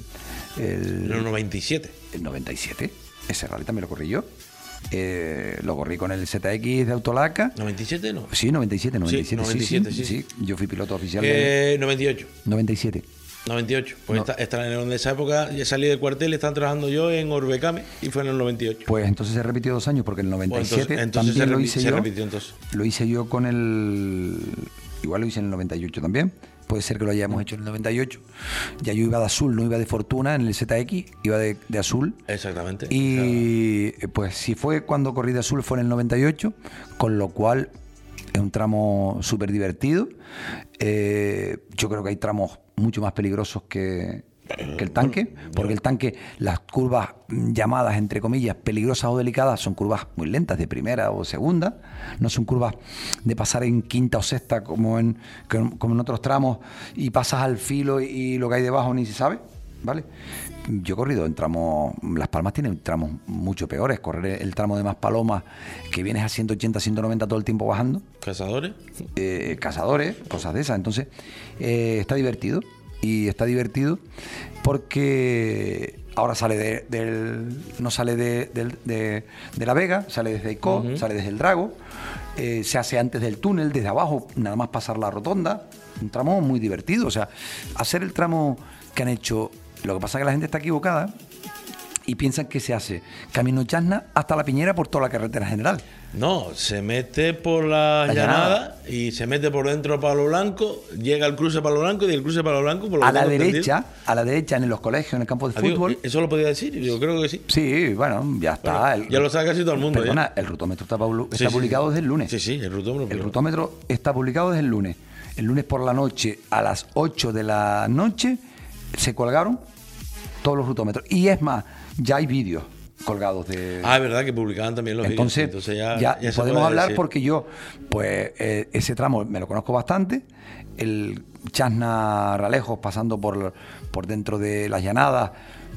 el- el 97. el 97. Ese rally también lo corrí yo. Eh, lo corrí con el ZX de Autolaca. ¿97 no? Sí, 97, 97. sí, 97, sí, sí. sí. Yo fui piloto oficial de Eh, 98. 97. 98. Pues No. esta, esta- en esa época ya salí del cuartel, están trabajando yo en Orbecame y fue en el 98. Pues entonces se repitió dos años porque en el Pues 97 entonces, entonces se, también lo repi- hice se yo. repitió entonces. Lo hice yo con el. Igual lo hice en el 98 también. Puede ser que lo hayamos hecho en el 98. Ya yo iba de azul, no iba de fortuna en el ZX, iba de, de azul. Exactamente. Y eh, pues si fue cuando corrí de azul fue en el 98, con lo cual es un tramo súper divertido. Eh, yo creo que hay tramos mucho más peligrosos que, que el tanque, porque el tanque, las curvas llamadas, entre comillas, peligrosas o delicadas, son curvas muy lentas de primera o segunda, no son curvas de pasar en quinta o sexta como en, como en otros tramos y pasas al filo y, lo que hay debajo ni se sabe. ¿Vale? Yo he corrido en tramos, Las Palmas tienen tramos mucho peores, correr el tramo de Maspalomas, que vienes a 180, 190 todo el tiempo bajando, ¿Cazadores? eh, cazadores, cosas de esas. Entonces, eh, está divertido. Y está divertido porque ahora sale de, del. No sale de, del- de- de La Vega, sale desde Icó, sale desde el Drago, eh, se hace antes del túnel, desde abajo, nada más pasar la rotonda. Un tramo muy divertido. O sea, hacer el tramo que han hecho. Lo que pasa es que la gente está equivocada y piensan que se hace Camino Chasna hasta la Piñera por toda la carretera general. No, se mete por la, La llanada, llanada. y se mete por dentro a Palo Blanco, llega al cruce Palo Blanco y del cruce Palo Blanco por A la tengo entendido- derecha, a la derecha en los colegios, en el campo de Ah, digo, fútbol. ¿Eso lo podía decir? Yo creo que sí. Sí, bueno, ya está. Bueno, El- ya lo sabe casi todo el mundo. Perdona, ya. el rutómetro está, sí, publicado sí. desde el lunes. Sí, sí, el rutómetro. El rutómetro está publicado desde el lunes. El lunes por la noche, a las 8 de la noche, se colgaron todos los rutómetros. Y es más, ya hay vídeos colgados de... Ah, es verdad que publicaban también los vídeos. Entonces, ya, ya, podemos hablar decir. porque yo, pues eh, ese tramo me lo conozco bastante. El Chasna Ralejos pasando por, por dentro de las llanadas,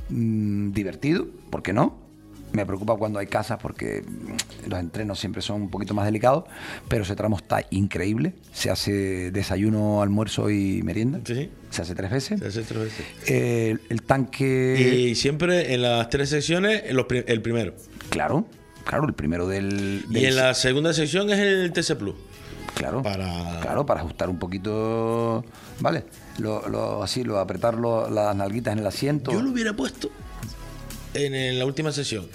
mm, divertido, ¿por qué no? Me preocupa cuando hay casas porque los entrenos siempre son un poquito más delicados, pero ese tramo está increíble. Se hace desayuno, almuerzo y merienda. Sí. Se hace tres veces. Se hace tres veces. Eh, el tanque. Y siempre en las tres secciones, el primero. Claro, claro, el primero del. Y del- en la segunda sección es el TC Plus. Claro, Para- claro, para ajustar un poquito, ¿vale? Lo, lo- así, lo apretar lo- las nalguitas en el asiento. Yo lo hubiera puesto en, la última sesión.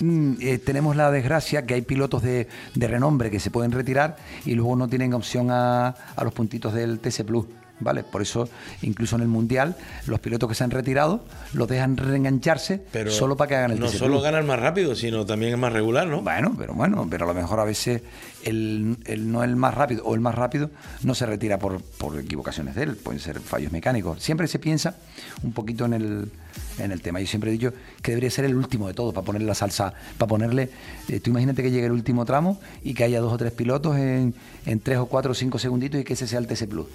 Mm, eh, tenemos la desgracia que hay pilotos de, de renombre que se pueden retirar y luego no tienen opción a, a los puntitos del TC Plus. ¿Vale? Por eso, incluso en el Mundial, los pilotos que se han retirado los dejan reengancharse Pero solo para que hagan el no solo ganan más rápido, sino también es más regular, ¿no? Bueno, pero bueno, pero a lo mejor a veces el, el no el más rápido o el más rápido no se retira por, por equivocaciones de él, pueden ser fallos mecánicos. Siempre se piensa un poquito en el, en el tema. Yo siempre he dicho que debería ser el último de todos para ponerle la salsa, para ponerle, eh, tú imagínate que llegue el último tramo y que haya dos o tres pilotos en, en tres o cuatro o cinco segunditos y que ese sea el TC Plus.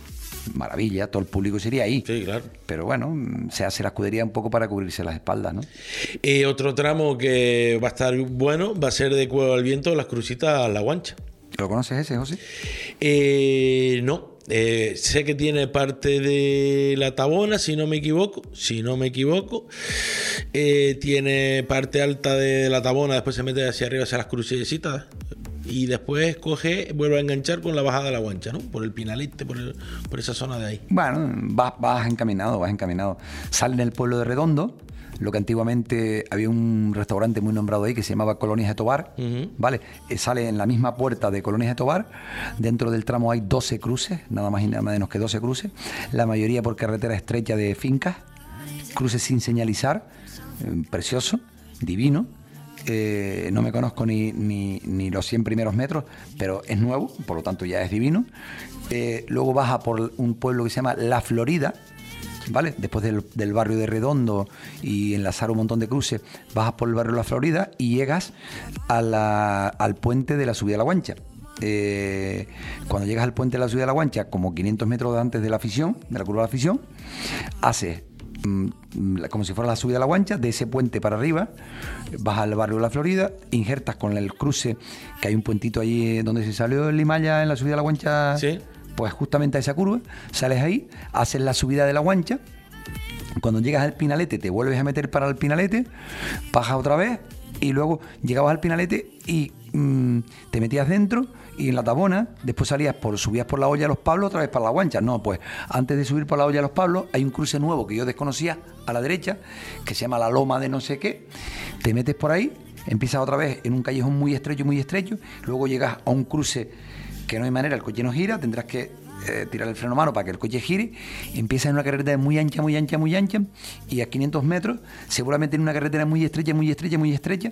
Maravilla, todo el público se iría ahí. Sí, claro. Pero bueno, se hace la escudería un poco para cubrirse las espaldas, ¿no? Eh, otro tramo que va a estar bueno va a ser de Cueva al Viento, las crucitas a la guancha. ¿Lo conoces ese, José? Eh, no, eh, sé que tiene parte de la Tabona, si no me equivoco. Si no me equivoco, Eh, tiene parte alta de la Tabona, después se mete hacia arriba hacia las crucecitas y después coge, vuelve a enganchar con la bajada de la guancha, ¿no? Por el Pinalete, por, el- por esa zona de ahí. Bueno, vas, vas encaminado, vas encaminado. Sale en el pueblo de Redondo, lo que antiguamente había un restaurante muy nombrado ahí que se llamaba Colonias de Tobar, ¿vale? Eh, sale en la misma puerta de Colonias de Tobar. Dentro del tramo hay 12 cruces, nada más y nada menos que 12 cruces. La mayoría por carretera estrecha de fincas, cruces sin señalizar, eh, precioso, divino. Eh, no me conozco ni, ni- los 100 primeros metros, pero es nuevo, por lo tanto ya es divino. Eh, luego baja por un pueblo que se llama La Florida, ¿vale? Después del, barrio de Redondo y enlazar un montón de cruces, bajas por el barrio La Florida y llegas a la- al puente de la subida a la Guancha. Eh, cuando llegas al puente de la subida de la Guancha, como 500 metros antes de la afición, de la curva de la afición, haces como si fuera la subida a la guancha, de ese puente para arriba, vas al barrio de la Florida, injertas con el cruce, que hay un puentito allí eh, donde se salió el Limaya en la subida a la guancha, Sí. pues justamente a esa curva, sales ahí, haces la subida de la guancha, cuando llegas al Pinalete te vuelves a meter para el Pinalete, bajas otra vez y luego llegabas al Pinalete y mm, te metías dentro y en la tabona, después salías por, subías por la olla de los Pablos otra vez para la guancha. No, pues antes de subir por la olla de los Pablos hay un cruce nuevo que yo desconocía a la derecha, que se llama la loma de no sé qué. Te metes por ahí, empiezas otra vez en un callejón muy estrecho, muy estrecho, luego llegas a un cruce que no hay manera, el coche no gira, tendrás que eh, tirar el freno a mano para que el coche gire, empieza en una carretera muy ancha, muy ancha, muy ancha, y a 500 metros, seguramente en una carretera muy estrecha, muy estrecha, muy estrecha,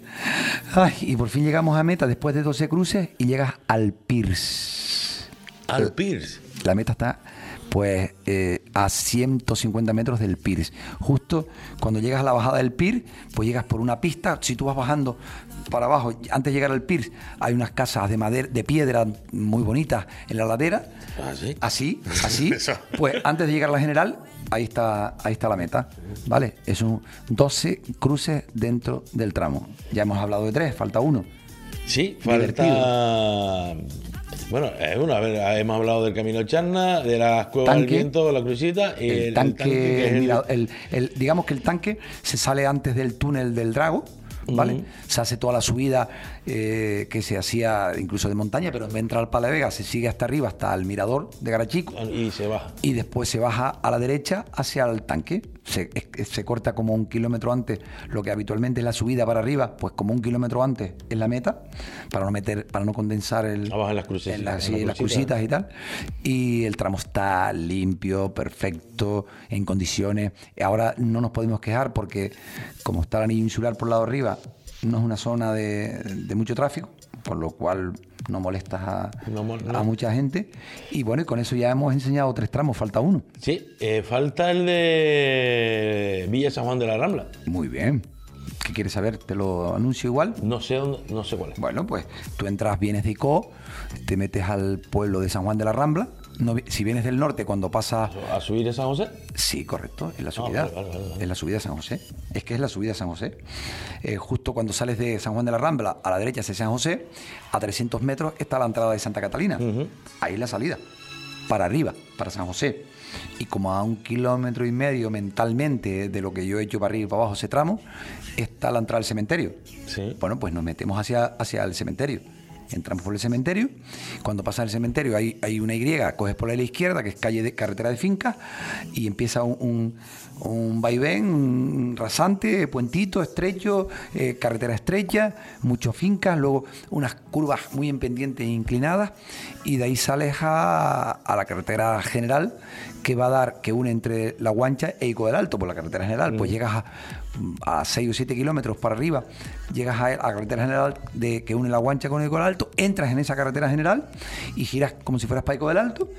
Ay, y por fin llegamos a meta después de 12 cruces y llegas al Pierce. Al Pierce. La meta está pues eh, a 150 metros del Pierce. Justo cuando llegas a la bajada del Pierce, pues llegas por una pista. Si tú vas bajando para abajo, antes de llegar al Pierce, hay unas casas de madera, de piedra muy bonitas en la ladera. Ah, sí. Así, así. Pues antes de llegar a la general, ahí está, ahí está la meta. ¿Vale? Es un 12 cruces dentro del tramo. Ya hemos hablado de tres, falta uno. Sí, falta. Bueno, es uno, a ver, hemos hablado del camino Charna, de las cuevas del Tanque. viento, la crucita y el, el, tanque, es el- mira, el- el- digamos que el tanque se sale antes del túnel del Drago, ¿vale? Se hace toda la subida eh, que se hacía incluso de montaña, pero en vez de entrar al Pala de Vega se sigue hasta arriba, hasta el mirador de Garachico. y se baja. Y después se baja a la derecha hacia el tanque. Se, se corta como un kilómetro antes, lo que habitualmente es la subida para arriba, pues como un kilómetro antes es la meta, para no meter, para no condensar el, Abajo en las cruces, en las- en sí, las las crucitas. crucitas y tal. Y el tramo está limpio, perfecto, en condiciones. Ahora no nos podemos quejar porque como está el anillo insular por el lado de arriba, no es una zona de, de mucho tráfico, con lo cual no molestas a, No mol- no. a mucha gente. Y bueno, y con eso ya hemos enseñado tres tramos, falta uno. Sí, eh, falta el de Villa San Juan de la Rambla. Muy bien. ¿Qué quieres saber? ¿Te lo anuncio igual? No sé dónde, no sé cuál es. Bueno, pues tú entras, vienes de Ico, te metes al pueblo de San Juan de la Rambla. No si vienes del norte, cuando pasas ¿A subir a San José? Sí, correcto, es la subida. vale, vale, vale. Es la subida de San José. Es que es la subida de San José. Eh, justo cuando sales de San Juan de la Rambla, a la derecha hacia San José, a 300 metros está la entrada de Santa Catalina. Ahí es la salida. Para arriba, para San José. Y como a un kilómetro y medio mentalmente de lo que yo he hecho para arriba y para abajo ese tramo, está la entrada al cementerio. Sí. Bueno, pues nos metemos hacia, hacia el cementerio. Entramos por el cementerio. Cuando pasas el cementerio hay, hay una Y, coges por la izquierda, que es calle de carretera de fincas, y empieza un, un, un vaivén un rasante, puentito, estrecho, eh, carretera estrecha, muchas fincas, luego unas curvas muy en pendientes e inclinadas, y de ahí sales a, a la carretera general que va a dar, que une entre La Guancha e Ico del Alto, por la carretera general, pues llegas a a 6 o 7 kilómetros para arriba, llegas a, la carretera general de, que une la Guancha con el del Alto, entras en esa carretera general y giras como si fueras Paico del Alto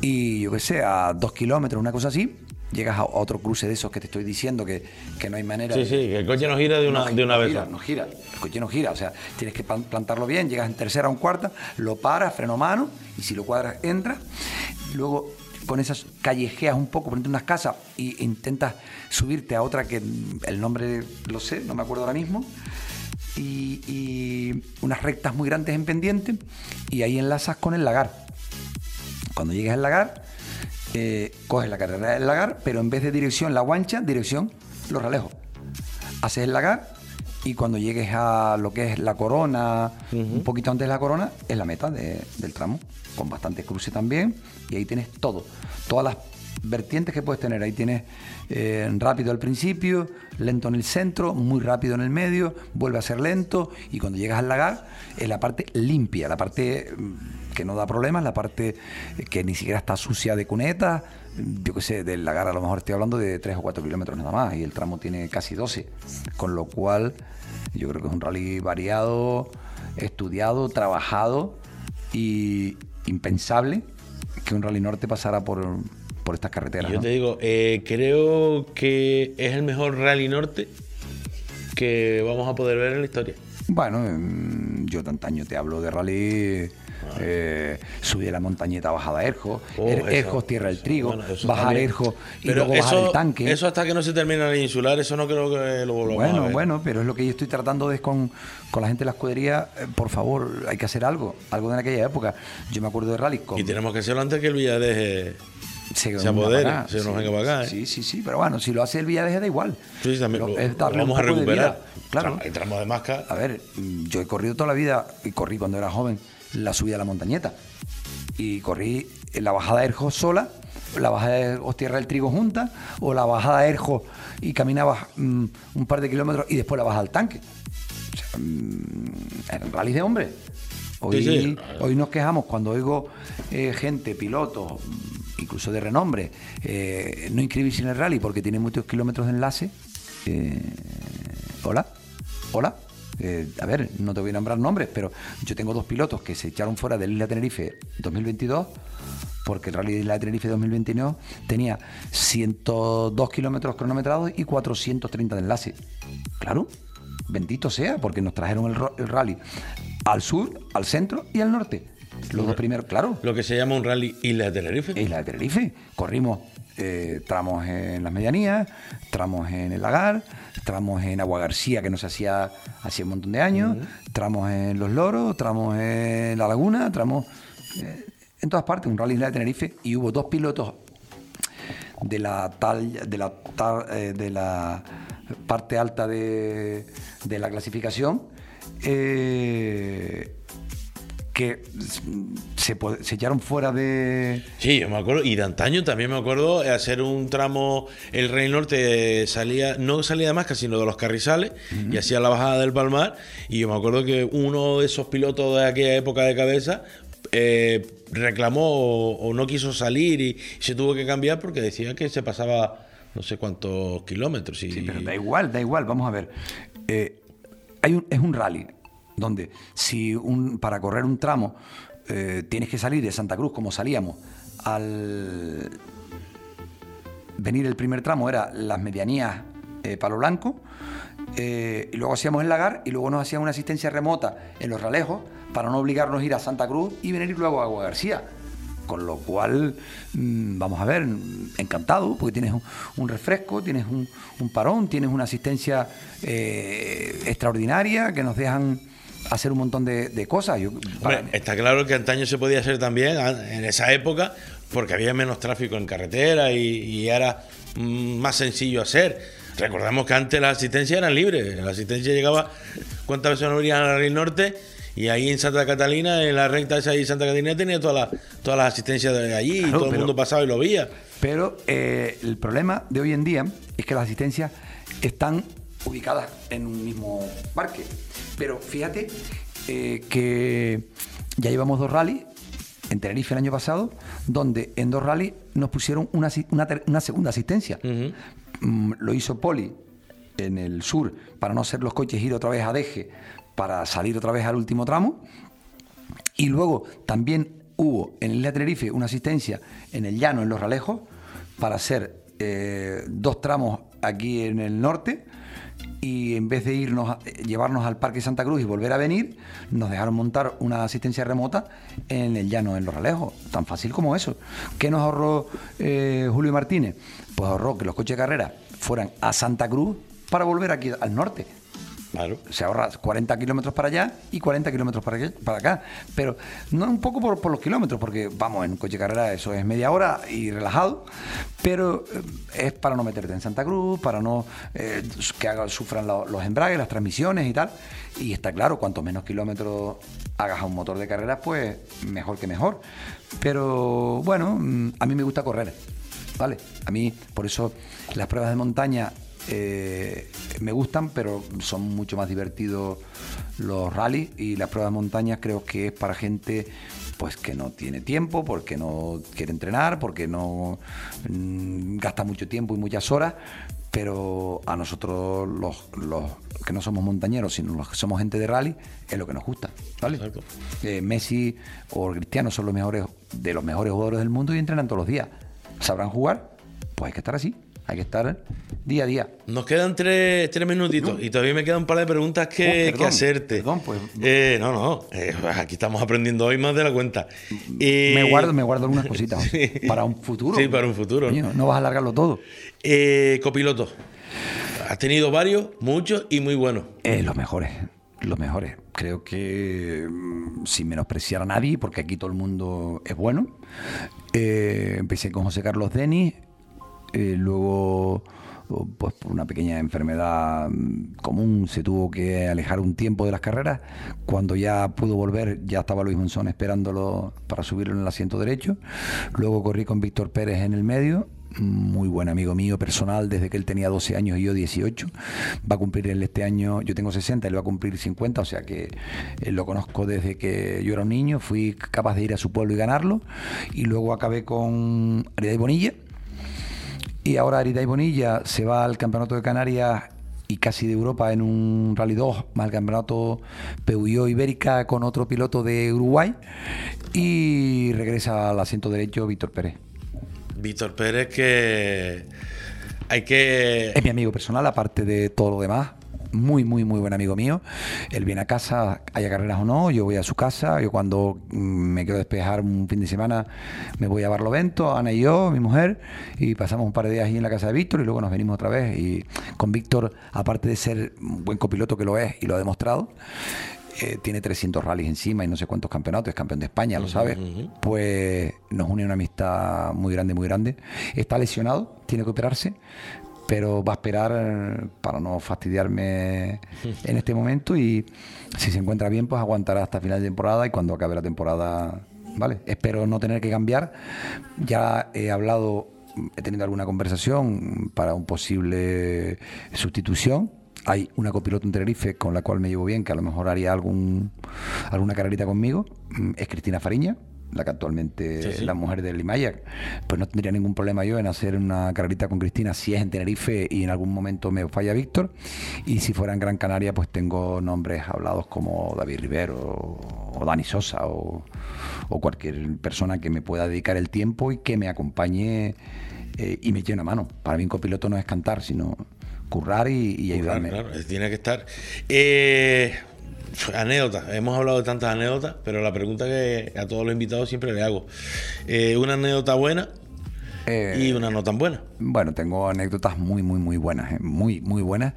y yo qué sé, a 2 kilómetros, una cosa así, llegas a otro cruce de esos que te estoy diciendo que, que no hay manera Sí, de- sí, que el coche no gira de una, no, de una no vez. gira, no gira, el coche no gira, o sea, tienes que plan- plantarlo bien, llegas en tercera o en cuarta, lo paras, freno a mano, y si lo cuadras, entras, luego con esas callejeas un poco, ponerte unas casas e intentas subirte a otra que el nombre lo sé, no me acuerdo ahora mismo, y, y unas rectas muy grandes en pendiente, y ahí enlazas con el lagar. Cuando llegues al lagar, eh, coges la carretera del lagar, pero en vez de dirección La Guancha, dirección Los Ralejos. Haces el lagar y cuando llegues a lo que es la corona, un poquito antes de la corona, es la meta de- del tramo, con bastante cruce también, y ahí tienes todo, todas las vertientes que puedes tener. Ahí tienes eh, rápido al principio, lento en el centro, muy rápido en el medio, vuelve a ser lento, y cuando llegas al lagar, es la parte limpia, la parte mm, que no da problemas, la parte eh, que ni siquiera está sucia de cuneta. Yo qué sé, del lagar a lo mejor estoy hablando de 3 o 4 kilómetros nada más y el tramo tiene casi 12. Con lo cual, yo creo que es un rally variado, estudiado, trabajado y impensable que un rally norte pasara por, por estas carreteras. Y yo ¿no? te digo, eh, creo que es el mejor rally norte que vamos a poder ver en la historia. Bueno, yo de antaño te hablo de rally. Eh, subir la montañeta bajada a Erjo, Oh, Er- Erjos, tierra del trigo, bueno, bajar también. Erjo y Pero luego bajar el tanque. Eso hasta que no se termine el insular, eso no creo que lo volvamos a Bueno, ver. bueno, pero es lo que yo estoy tratando de con, con la gente de la escudería. eh, por favor, hay que hacer algo, algo de aquella época. Yo me acuerdo de rally con. Y tenemos que hacerlo antes que el Villadeje se, se apodere, se nos venga para acá, ¿eh? Sí, sí, sí, pero bueno, si lo hace el Villadeje da igual. Sí, sí, también Lo- lo, es darle lo un vamos a de recuperar. vida, Claro. El tramo de Masca. A ver, yo he corrido toda la vida y corrí cuando era joven la subida a la montañeta. Y corrí en la bajada de Erjo sola, la bajada de Erjo Tierra del Trigo junta, o la bajada de Erjo y caminabas mm, un par de kilómetros y después la bajada al tanque. O sea, mm, eran rallies de hombre. Hoy, Sí, sí. hoy nos quejamos cuando oigo eh, gente, pilotos, mm, incluso de renombre, eh, no inscribirse en el rally porque tiene muchos kilómetros de enlace. Eh, hola, hola. Eh, a ver, no te voy a nombrar nombres, pero yo tengo dos pilotos que se echaron fuera del Isla Tenerife 2022 porque el Rally de Isla de Tenerife 2022 tenía 102 kilómetros cronometrados y 430 de enlace. Claro, bendito sea, porque nos trajeron el, el rally al sur, al centro y al norte. Los dos primeros, claro. Lo que se llama un rally Isla de Tenerife. Isla de Tenerife. Corrimos eh, tramos en las medianías, tramos en el lagar, tramos en Agua García, que no se hacía hacía un montón de años, tramos en Los Loros, tramos en La Laguna, tramos eh, en todas partes, un rally Isla de Tenerife. Y hubo dos pilotos de la tal de la tal- eh, de la parte alta de, de la clasificación eh, que se, se echaron fuera de Sí, yo me acuerdo. Y de antaño también me acuerdo de hacer un tramo. El Rey Norte salía, no salía de Masca, sino de los Carrizales, y hacía la bajada del Palmar. Y yo me acuerdo que uno de esos pilotos de aquella época de cabeza eh, reclamó o, o no quiso salir y se tuvo que cambiar porque decía que se pasaba no sé cuántos kilómetros. Y, Sí, pero da igual, da igual, vamos a ver. Eh, hay un- es un rally. Donde si un, para correr un tramo eh, tienes que salir de Santa Cruz como salíamos al venir el primer tramo era las medianías eh, Palo Blanco, eh, y luego hacíamos el lagar y luego nos hacían una asistencia remota en los ralejos para no obligarnos a ir a Santa Cruz y venir luego a Agua García. Con lo cual, mm, vamos a ver, encantado, porque tienes un, refresco, tienes un, parón, tienes una asistencia extraordinaria que nos dejan hacer un montón de, de cosas. Yo, Hombre, está claro que antaño se podía hacer también a- en esa época porque había menos tráfico en carretera y, y era mm, más sencillo hacer. Recordamos que antes las asistencias eran libres. La asistencia llegaba, ¿cuántas veces no venían a la Río Norte? Y ahí en Santa Catalina, en la recta esa ahí en Santa Catalina, tenía todas las, todas las asistencias de allí y todo el mundo pasaba y lo veía. Pero eh, el problema de hoy en día es que las asistencias están ubicadas en un mismo parque. Pero fíjate eh, que ya llevamos dos rallies en Tenerife el año pasado, donde en dos rallies nos pusieron una, segunda asistencia. Mm, lo hizo Poli en el sur para no hacer los coches ir otra vez a Deje, para salir otra vez al último tramo. Y luego también hubo en Isla Tenerife una asistencia en el llano, en los ralejos, para hacer eh, dos tramos aquí en el norte. Y en vez de irnos eh, llevarnos al Parque Santa Cruz y volver a venir, nos dejaron montar una asistencia remota en el llano, en los ralejos. Tan fácil como eso. ¿Qué nos ahorró eh, Julio Martínez? Pues ahorró que los coches de carrera fueran a Santa Cruz para volver aquí al norte Claro. se ahorra 40 kilómetros para allá y 40 kilómetros para, para acá. Pero no un poco por, los kilómetros, porque vamos, en coche carrera eso es media hora y relajado, pero eh, es para no meterte en Santa Cruz, para no eh, que haga- sufran lo- los embragues, las transmisiones y tal. Y está claro, cuanto menos kilómetros hagas a un motor de carrera, pues mejor que mejor. Pero bueno, mm, a mí me gusta correr. ¿Vale? A mí, por eso, las pruebas de montaña eh, me gustan, pero son mucho más divertidos los rallies y las pruebas de montaña creo que es para gente pues que no tiene tiempo, porque no quiere entrenar, porque no mm, gasta mucho tiempo y muchas horas, pero a nosotros los, los que no somos montañeros, sino los que somos gente de rally, es lo que nos gusta, ¿vale? Eh, Messi o Cristiano son los mejores de los mejores jugadores del mundo y entrenan todos los días. ¿Sabrán jugar? Pues hay que estar así, hay que estar día a día. Nos quedan tres, tres minutitos y todavía me quedan un par de preguntas que, Oh, perdón, que hacerte. perdón, pues. Eh, no, no, eh, aquí estamos aprendiendo hoy más de la cuenta. Eh, me guardo, me guardo algunas cositas sí. para un futuro. Sí, para un futuro, ¿no? Coño, no vas a alargarlo todo. eh, copiloto. Has tenido varios, muchos y muy buenos. Los mejores, los mejores. Creo que mm, sin menospreciar a nadie, porque aquí todo el mundo es bueno. Empecé con José Carlos Denis, eh, luego pues por una pequeña enfermedad mm, común se tuvo que alejar un tiempo de las carreras. Cuando ya pudo volver, ya estaba Luis Monzón esperándolo para subirlo en el asiento derecho. Luego corrí con Víctor Pérez en el medio, muy buen amigo mío personal desde que él tenía 12 años y yo 18. Va a cumplir él este año, yo tengo 60, él va a cumplir 50, o sea que él lo conozco desde que yo era un niño, fui capaz de ir a su pueblo y ganarlo. Y luego acabé con Arida y Bonilla. Y ahora Arida y Bonilla se va al Campeonato de Canarias y casi de Europa en un Rally 2, más el Campeonato Peugeot Ibérica con otro piloto de Uruguay. Y regresa al asiento derecho Víctor Pérez. Víctor Pérez, que hay que. Es mi amigo personal, aparte de todo lo demás. Muy, muy, muy buen amigo mío. Él viene a casa, haya carreras o no, yo voy a su casa. Yo cuando mm, me quiero despejar un fin de semana me voy a Barlovento, Ana y yo, mi mujer, y pasamos un par de días ahí en la casa de Víctor y luego nos venimos otra vez. Y con Víctor, aparte de ser un buen copiloto que lo es y lo ha demostrado, eh, tiene 300 rallies encima y no sé cuántos campeonatos, es campeón de España, lo sabes, pues nos une una amistad muy grande, muy grande. Está lesionado, tiene que operarse, pero va a esperar eh, para no fastidiarme en este momento y si se encuentra bien, pues aguantará hasta final de temporada y cuando acabe la temporada, ¿vale? Espero no tener que cambiar. Ya he hablado, he tenido alguna conversación para un posible sustitución. Hay una copiloto en Tenerife con la cual me llevo bien, que a lo mejor haría algún, alguna carrerita conmigo. Mm, Es Cristina Fariña. La que actualmente Sí, es la mujer de Limaya, pues no tendría ningún problema yo en hacer una carrerita con Cristina si es en Tenerife y en algún momento me falla Víctor. Y si fuera en Gran Canaria, pues tengo nombres hablados como David Rivero o Dani Sosa o, o cualquier persona que me pueda dedicar el tiempo y que me acompañe eh, y me eche una mano. Para mí un copiloto no es cantar, sino currar y, y ayudarme. Claro, claro, tiene que estar. Eh, anécdotas, hemos hablado de tantas anécdotas, pero la pregunta que a todos los invitados siempre le hago: eh, una anécdota buena Eh, y una no tan buena. Bueno, tengo anécdotas muy, muy, muy buenas, ¿eh? muy, muy buenas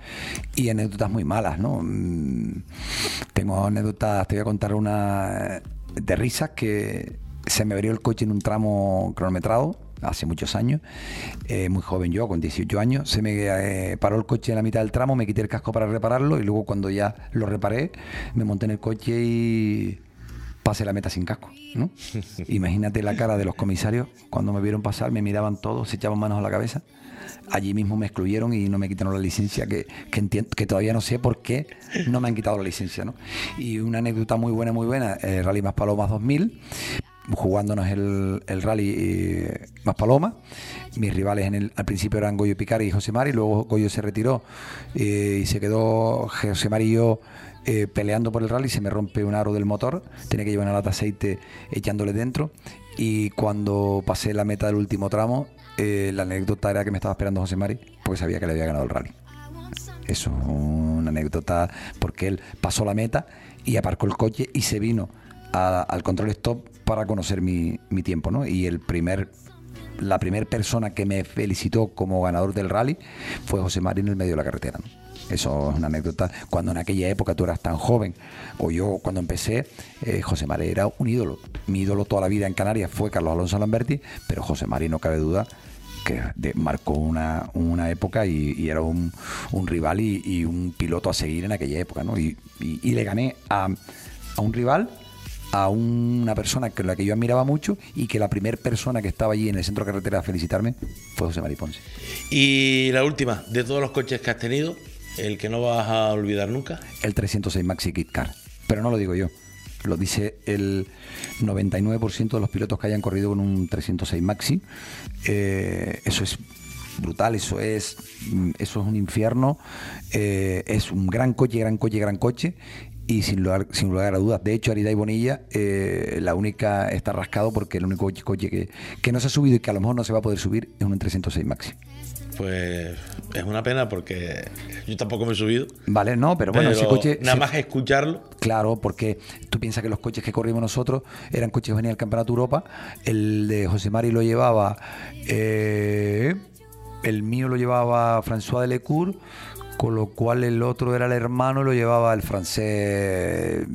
y anécdotas muy malas, ¿no? Mm, Tengo anécdotas, te voy a contar una de risas que se me abrió el coche en un tramo cronometrado hace muchos años, eh, muy joven yo, con 18 años, se me eh, paró el coche en la mitad del tramo, me quité el casco para repararlo y luego cuando ya lo reparé, me monté en el coche y pasé la meta sin casco, ¿no? Imagínate la cara de los comisarios cuando me vieron pasar, me miraban todos, se echaban manos a la cabeza. Allí mismo me excluyeron y no me quitaron la licencia, que, que, entiendo, que todavía no sé por qué no me han quitado la licencia, ¿no? Y una anécdota muy buena, muy buena, el Rally Más Palomas 2000, jugándonos el, el Rally eh, Más Paloma. Mis rivales en el, al principio eran Goyo Picari y José Mari, luego Goyo se retiró eh, y se quedó José Mari y yo eh, peleando por el rally, se me rompe un aro del motor, tenía que llevar una lata de aceite echándole dentro y cuando pasé la meta del último tramo, la anécdota era que me estaba esperando José Mari porque sabía que le había ganado el rally. Eso, una anécdota porque él pasó la meta y aparcó el coche y se vino al control stop para conocer mi, mi tiempo, ¿no? Y el primer la primera persona que me felicitó como ganador del rally fue José Mari en el medio de la carretera. Eso es una anécdota. Cuando en aquella época tú eras tan joven, o yo cuando empecé, eh, José Mari era un ídolo. Mi ídolo toda la vida en Canarias fue Carlos Alonso Lamberti, pero José Mari no cabe duda que de- marcó una, una época y, era un, un rival y, y un piloto a seguir en aquella época. ¿no? Y- y le gané a, a un rival a una persona que la que yo admiraba mucho y que la primera persona que estaba allí en el centro de carretera a felicitarme fue José Mari Ponce. Y la última, de todos los coches que has tenido, el que no vas a olvidar nunca. El 306 Maxi Kit Car. Pero no lo digo yo. Lo dice el 99% de los pilotos que hayan corrido con un 306 Maxi. Eh, eso es brutal, eso es, mm, eso es un infierno. Eh, es un gran coche, gran coche, gran coche. Y sin lugar, sin lugar a dudas, de hecho, Arida y Bonilla, eh, la única está rascado porque el único coche que, que no se ha subido y que a lo mejor no se va a poder subir es un 306 Maxi. Pues es una pena porque yo tampoco me he subido. Vale, no, pero bueno, pero ese coche. nada más escucharlo. Claro, porque tú piensas que los coches que corrimos nosotros eran coches que venían del Campeonato Europa. El de José Mari lo llevaba. eh, el mío lo llevaba François Delecourt. Con lo cual el otro era el hermano, lo llevaba el francés.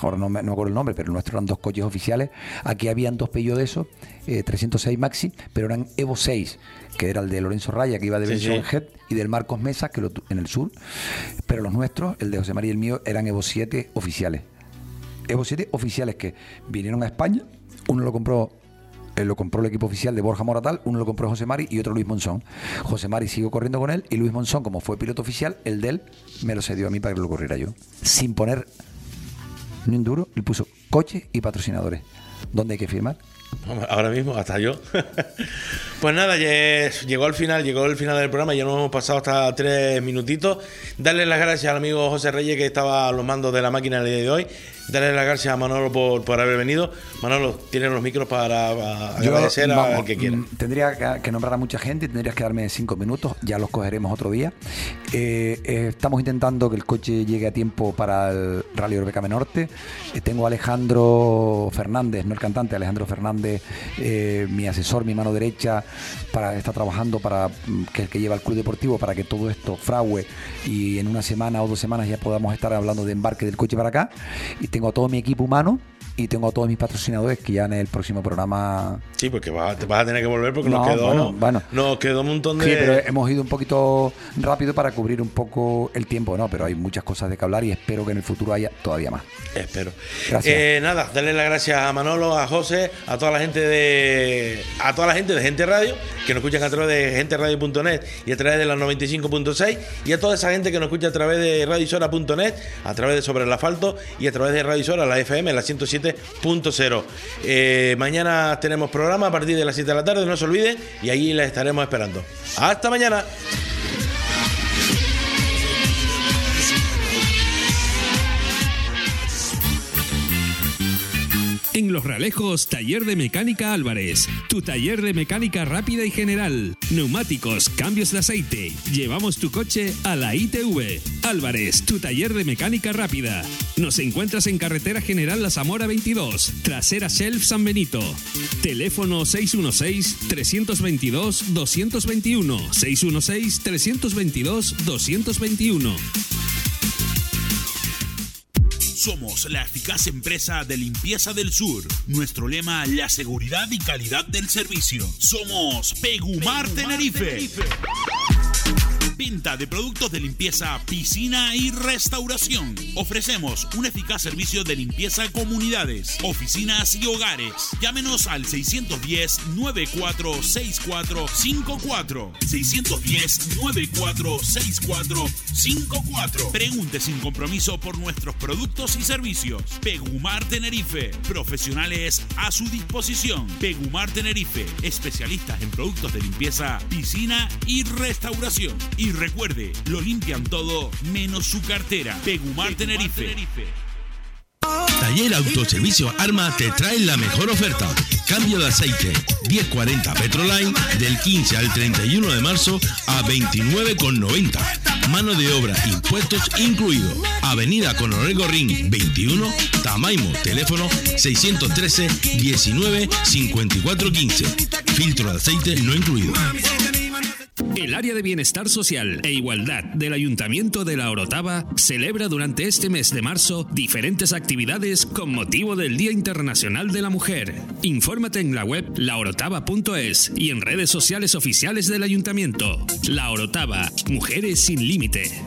Ahora no me, no me acuerdo el nombre, pero el nuestro eran dos coches oficiales. Aquí habían dos Peugeot de esos, eh, 306 Maxi, pero eran Evo 6, que era el de Lorenzo Raya, que iba de Sí, Benson sí. Head, y del Marcos Mesa, que lo tu- en el sur. Pero los nuestros, el de José María y el mío, eran Evo 7 oficiales. Evo 7 oficiales que vinieron a España. Uno lo compró, eh, lo compró el equipo oficial de Borja Moratal, uno lo compró José Mari y otro Luis Monzón. José Mari siguió corriendo con él y Luis Monzón, como fue piloto oficial, el de él me lo cedió a mí para que lo corriera yo. Sin poner ni un duro, le puso coche y patrocinadores. ¿Dónde hay que firmar? Ahora mismo, hasta yo. pues nada, llegó al final, llegó el final del programa, ya nos hemos pasado hasta tres minutitos. Darle las gracias al amigo José Reyes que estaba a los mandos de la máquina el día de hoy. Darle las gracias a Manolo por, por haber venido. Manolo, tiene los micros para, para Yo, agradecer a- vamos, al que quiera. mm, Tendría que, que nombrar a mucha gente, tendrías que darme cinco minutos, ya los cogeremos otro día. Eh, eh, estamos intentando que el coche llegue a tiempo para el Rally Orbeca Norte. Eh, tengo a Alejandro Fernández, no el cantante, Alejandro Fernández, mi asesor, mi mano derecha, para está trabajando para mm, que el que lleva el club deportivo para que todo esto frague y en una semana o dos semanas ya podamos estar hablando de embarque del coche para acá. Y tengo a todo mi equipo humano y tengo a todos mis patrocinadores que ya en el próximo programa Sí, porque vas, a- te vas a tener que volver porque No, nos, quedó, bueno, bueno. nos quedó un montón de. Sí, pero hemos ido un poquito rápido para cubrir un poco el tiempo, ¿no? Pero hay muchas cosas de que hablar y espero que en el futuro haya todavía más. Espero. Gracias. Eh, nada, darle las gracias a Manolo, a José, a toda la gente de a toda la gente de Gente Radio, que nos escuchan a través de genteradio.net y a través de la 95.6 y a toda esa gente que nos escucha a través de radisora.net, a través de Sobre el Asfalto y a través de Radisora, la FM, la 107 7.0. Eh, mañana tenemos programa a partir de las 7 de la tarde, no se olviden, y allí les estaremos esperando. Hasta mañana. En Los Realejos, Taller de Mecánica Álvarez. Tu taller de mecánica rápida y general. Neumáticos, cambios de aceite. Llevamos tu coche a la ITV. Álvarez, tu taller de mecánica rápida. Nos encuentras en Carretera General La Zamora 22, trasera Shelf San Benito. Teléfono 616-322-221. 616-322-221. Somos la eficaz empresa de limpieza del sur. Nuestro lema, la seguridad y calidad del servicio. Somos Pegumar, Tenerife. Venta de productos de limpieza, piscina y restauración. Ofrecemos un eficaz servicio de limpieza comunidades, oficinas y hogares. Llámenos al 610-946454. 610-946454. Pregunte sin compromiso por nuestros productos y servicios. Pegumar Tenerife. Profesionales a su disposición. Pegumar Tenerife. Especialistas en productos de limpieza, piscina y restauración. Y recuerde, lo limpian todo menos su cartera. Pegumar Tenerife. Taller Autoservicio Arma te trae la mejor oferta. Cambio de aceite 1040 Petroline del 15 al 31 de marzo a 29,90. Mano de obra, impuestos incluido. Avenida Coronel Gorrín 21, Tamaimo, teléfono 613 19 54 15. Filtro de aceite no incluido. El área de bienestar social e igualdad del Ayuntamiento de La Orotava celebra durante este mes de marzo diferentes actividades con motivo del Día Internacional de la Mujer. Infórmate en la web laorotava.es y en redes sociales oficiales del Ayuntamiento. La Orotava, Mujeres sin Límite.